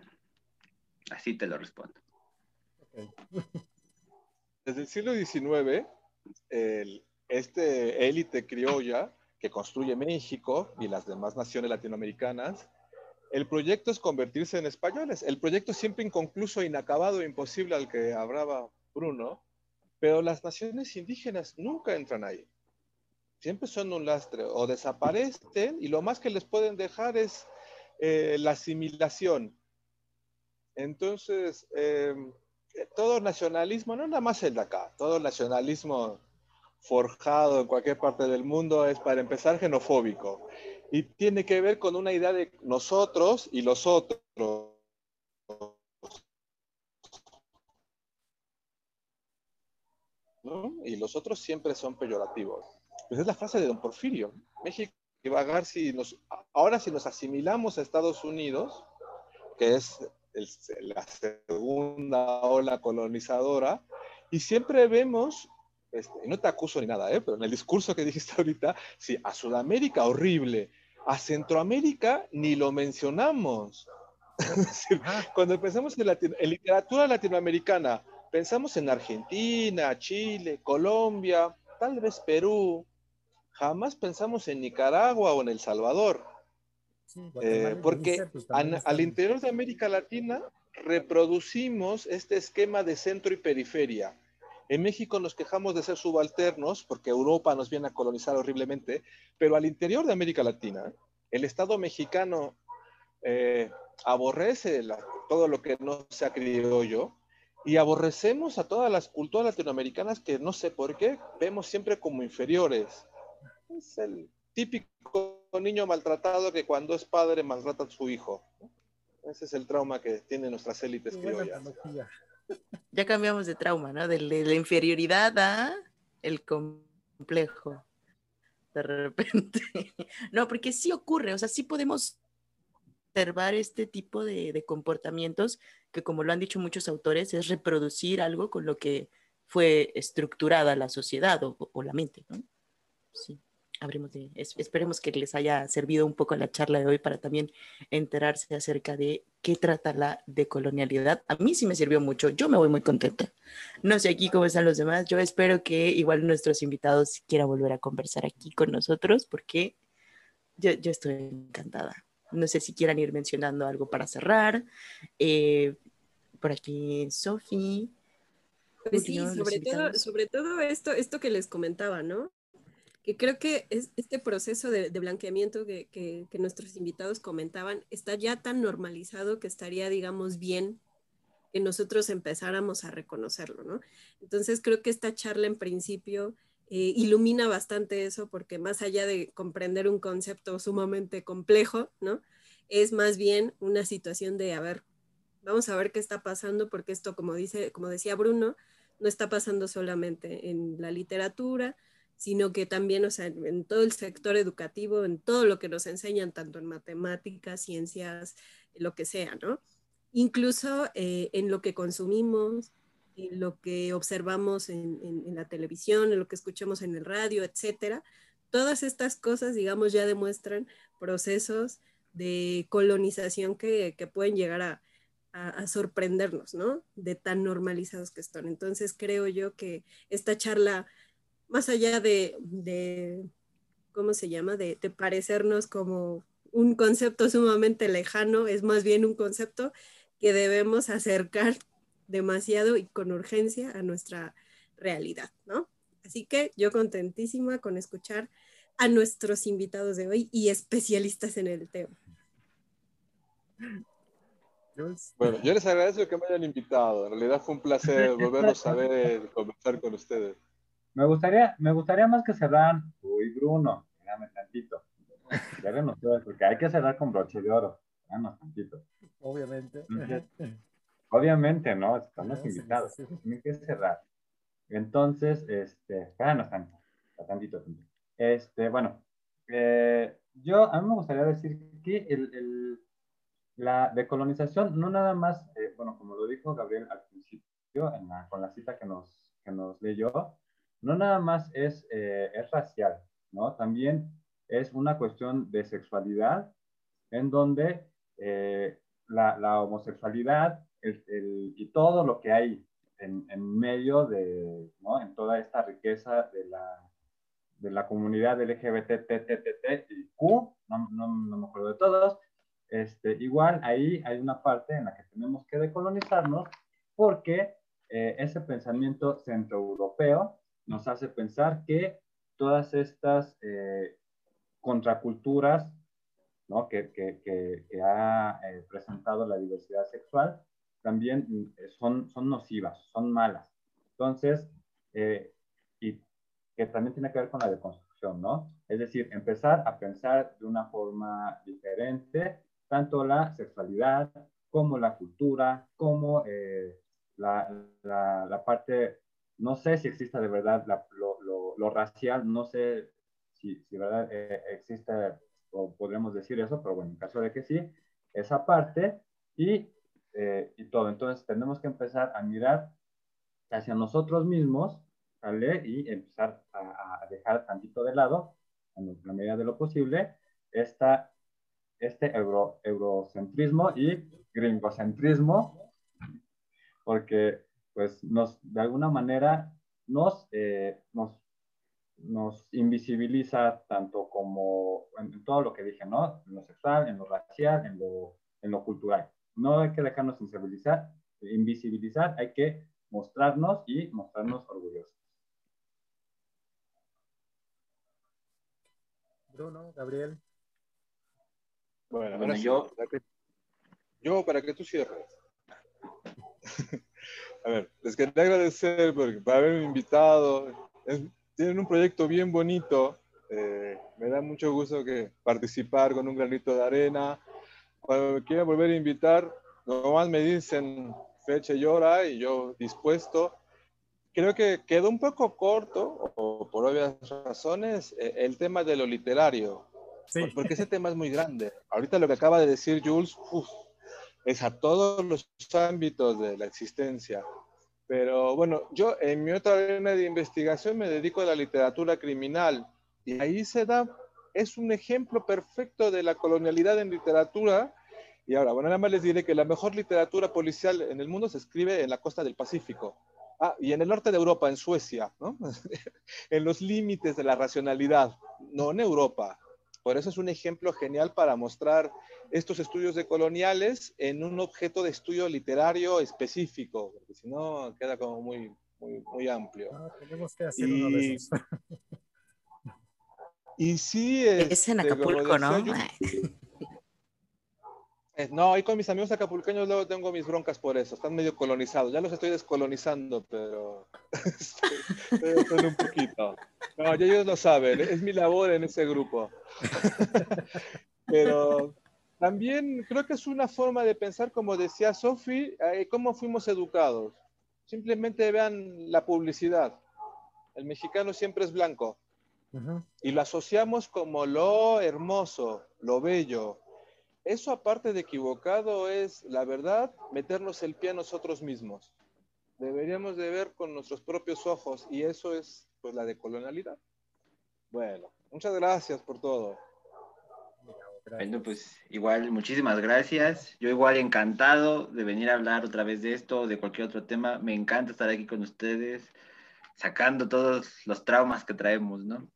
Así te lo respondo. [LAUGHS] Desde el siglo XIX, este élite criolla que construye México y las demás naciones latinoamericanas, el proyecto es convertirse en españoles. El proyecto siempre inconcluso, inacabado, imposible al que hablaba Bruno, pero las naciones indígenas nunca entran ahí siempre son un lastre o desaparecen y lo más que les pueden dejar es eh, la asimilación. Entonces, em, todo nacionalismo, no nada más el de acá, todo nacionalismo forjado en cualquier parte del mundo es para empezar xenofóbico y tiene que ver con una idea de nosotros y los otros. Y los otros siempre son peyorativos. Pues es la frase de don Porfirio. México va a si nos, ahora si nos asimilamos a Estados Unidos, que es la segunda ola colonizadora, y siempre vemos, este, no te acuso ni nada, ¿eh? pero en el discurso que dijiste ahorita, sí, a Sudamérica horrible, a Centroamérica ni lo mencionamos. [LAUGHS] Cuando pensamos en, en literatura latinoamericana, pensamos en Argentina, Chile, Colombia, tal vez Perú, jamás pensamos en Nicaragua o en El Salvador. Eh, porque pues, al interior de América Latina reproducimos este esquema de centro y periferia. En México nos quejamos de ser subalternos porque Europa nos viene a colonizar horriblemente, pero al interior de América Latina, el Estado mexicano eh, aborrece todo lo que no sea criollo y aborrecemos a todas las culturas latinoamericanas que no sé por qué vemos siempre como inferiores. Es el típico niño maltratado que cuando es padre maltrata a su hijo. Ese es el trauma que tienen nuestras élites criollas. Ya cambiamos de trauma, ¿no? De, la inferioridad a el complejo. De repente. [LAUGHS] No, porque sí ocurre, o sea, sí podemos observar este tipo de, comportamientos que, como lo han dicho muchos autores, es reproducir algo con lo que fue estructurada la sociedad o, o la mente, ¿no? Sí. Habremos de, esperemos que les haya servido un poco la charla de hoy para también enterarse acerca de qué trata la decolonialidad. A mí sí me sirvió mucho, yo me voy muy contenta. No sé aquí cómo están los demás, yo espero que igual nuestros invitados quieran volver a conversar aquí con nosotros porque yo, yo estoy encantada. No sé si quieran ir mencionando algo para cerrar. Eh, por aquí, Sofi. Pues sí, sobre todo, sobre todo esto, esto que les comentaba, ¿no? Que creo que es, este proceso de, blanqueamiento que, que, nuestros invitados comentaban está ya tan normalizado que estaría, digamos, bien que nosotros empezáramos a reconocerlo, ¿no? Entonces creo que esta charla en principio eh, ilumina bastante eso porque más allá de comprender un concepto sumamente complejo, ¿no? Es más bien una situación de, a ver, vamos a ver qué está pasando porque esto, como, dice, como decía Bruno, no está pasando solamente en la literatura, sino que también, o sea, en todo el sector educativo, en todo lo que nos enseñan, tanto en matemáticas, ciencias, lo que sea, ¿no? Incluso eh, en lo que consumimos, en lo que observamos en, la televisión, en lo que escuchamos en el radio, etcétera. Todas estas cosas, digamos, ya demuestran procesos de colonización que, pueden llegar a, sorprendernos, ¿no? De tan normalizados que están. Entonces creo yo que esta charla, más allá de, ¿cómo se llama? De, de, parecernos como un concepto sumamente lejano, es más bien un concepto que debemos acercar demasiado y con urgencia a nuestra realidad, ¿no? Así que yo contentísima con escuchar a nuestros invitados de hoy y especialistas en el tema. Bueno, yo les agradezco que me hayan invitado. En realidad fue un placer [LAUGHS] volverlos a ver, conversar con ustedes. Me gustaría, me gustaría más que cerrar. Uy, Bruno, déjame tantito. porque hay que cerrar con broche de oro. Déjame tantito. Obviamente. Obviamente, ¿no? Estamos invitados. Tienen que cerrar. Entonces, este, espéranos tanto, tantito, Este, bueno, eh, yo, a mí me gustaría decir que el, el, la decolonización no nada más, eh, bueno, como lo dijo Gabriel al principio, en la, con la cita que nos, que nos leyó, no nada más es, eh, es racial, ¿no? También es una cuestión de sexualidad, en donde la, la homosexualidad y todo lo que hay en, en medio de, ¿no? en toda esta riqueza de la, de la comunidad LGBT, TTT y Q, no, no, no, me acuerdo de todos, este, igual ahí hay una parte en la que tenemos que decolonizarnos porque eh, ese pensamiento centroeuropeo nos hace pensar que todas estas eh, contraculturas ¿no? que, que, que, ha eh, presentado la diversidad sexual también mm, son, son nocivas, son malas. Entonces, eh, y que también tiene que ver con la deconstrucción, ¿no? Es decir, empezar a pensar de una forma diferente tanto la sexualidad como la cultura, como eh, la, la, parte, no sé si existe de verdad lo, lo, racial, no sé si, si de verdad eh, existe o podremos decir eso, pero bueno, en caso de que sí, esa parte y eh, y todo. Entonces tenemos que empezar a mirar hacia nosotros mismos, ¿vale? Y empezar a, dejar tantito de lado, en la medida de lo posible, esta, este euro, eurocentrismo y gringocentrismo, porque pues nos, de alguna manera nos, eh, nos, nos invisibiliza tanto como en, todo lo que dije, ¿no? En lo sexual, en lo racial, en lo, en lo cultural. No hay que dejarnos invisibilizar, invisibilizar, hay que mostrarnos y mostrarnos orgullosos. Bruno, Gabriel. Bueno, yo, yo para que tú cierres. [LAUGHS] A ver, les quería agradecer por, haberme invitado. tienen un proyecto bien bonito. Eh, me da mucho gusto que participar con un granito de arena cuando me quieran volver a invitar, nomás me dicen fecha y hora y yo dispuesto. Creo que quedó un poco corto, o por obvias razones, e, el tema de lo literario, porque ese tema es muy grande. Ahorita lo que acaba de decir Jules, es a todos los ámbitos de la existencia. Pero bueno, yo en mi otra línea de investigación me dedico a la literatura criminal Y ahí se da, es un ejemplo perfecto de la colonialidad en literatura. Y ahora, bueno, nada más les diré que la mejor literatura policial en el mundo se escribe en la costa del Pacífico. Ah, y en el norte de Europa, en Suecia, ¿no? [LAUGHS] en los límites de la racionalidad, no en Europa. Por eso es un ejemplo genial para mostrar estos estudios de coloniales en un objeto de estudio literario específico, porque si no queda como muy, muy, muy amplio. Ah, tenemos que hacer y, uno de esos. [LAUGHS] y sí. Es en este, Acapulco, ¿no? No, ahí con mis amigos acapulqueños luego tengo mis broncas por eso. Están medio colonizados. Ya los estoy descolonizando, pero [LAUGHS] estoy un poquito. No, ellos lo saben. Es mi labor en ese grupo. [LAUGHS] pero también creo que es una forma de pensar, como decía Sofi, eh, cómo fuimos educados. Simplemente vean la publicidad. El mexicano siempre es blanco. Y lo asociamos como lo hermoso, lo bello, eso aparte de equivocado es, la verdad, meternos el pie a nosotros mismos. Deberíamos de ver con nuestros propios ojos y eso es pues la decolonialidad. Bueno, muchas gracias por todo. Bueno, pues igual, muchísimas gracias. Yo igual encantado de venir a hablar otra vez de esto, de cualquier otro tema. Me encanta estar aquí con ustedes, sacando todos los traumas que traemos, ¿no?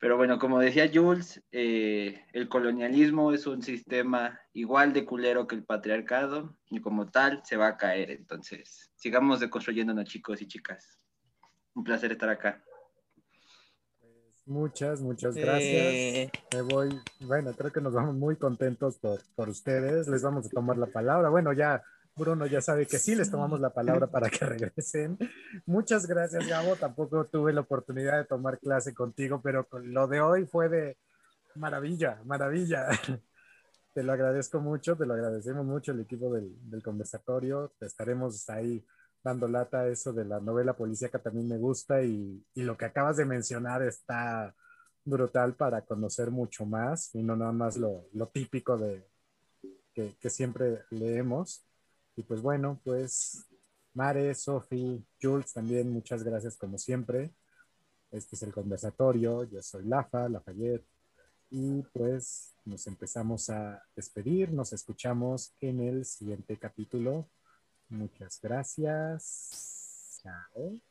Pero bueno, como decía Jules, eh, el colonialismo es un sistema igual de culero que el patriarcado y como tal se va a caer. Entonces, sigamos deconstruyéndonos chicos y chicas. Un placer estar acá. Pues, muchas, muchas gracias. Me voy, bueno, creo que nos vamos muy contentos por, por ustedes. Les vamos a tomar la palabra. Bueno, ya Bruno ya sabe que sí les tomamos la palabra para que regresen. Muchas gracias, Gabo. Tampoco tuve la oportunidad de tomar clase contigo, pero lo de hoy fue de maravilla, maravilla. [LAUGHS] Te lo agradezco mucho, te lo agradecemos mucho el equipo del, del conversatorio. Te estaremos ahí dando lata a eso de la novela policíaca también me gusta y, y, lo que acabas de mencionar está brutal para conocer mucho más y no nada más lo, lo típico de que, que siempre leemos. Y pues bueno, pues Mare, Sofi, Jules, también muchas gracias como siempre. Este es el conversatorio, yo soy Lafa, Lafayette, y pues nos empezamos a despedir, nos escuchamos en el siguiente capítulo. Muchas gracias. Chao.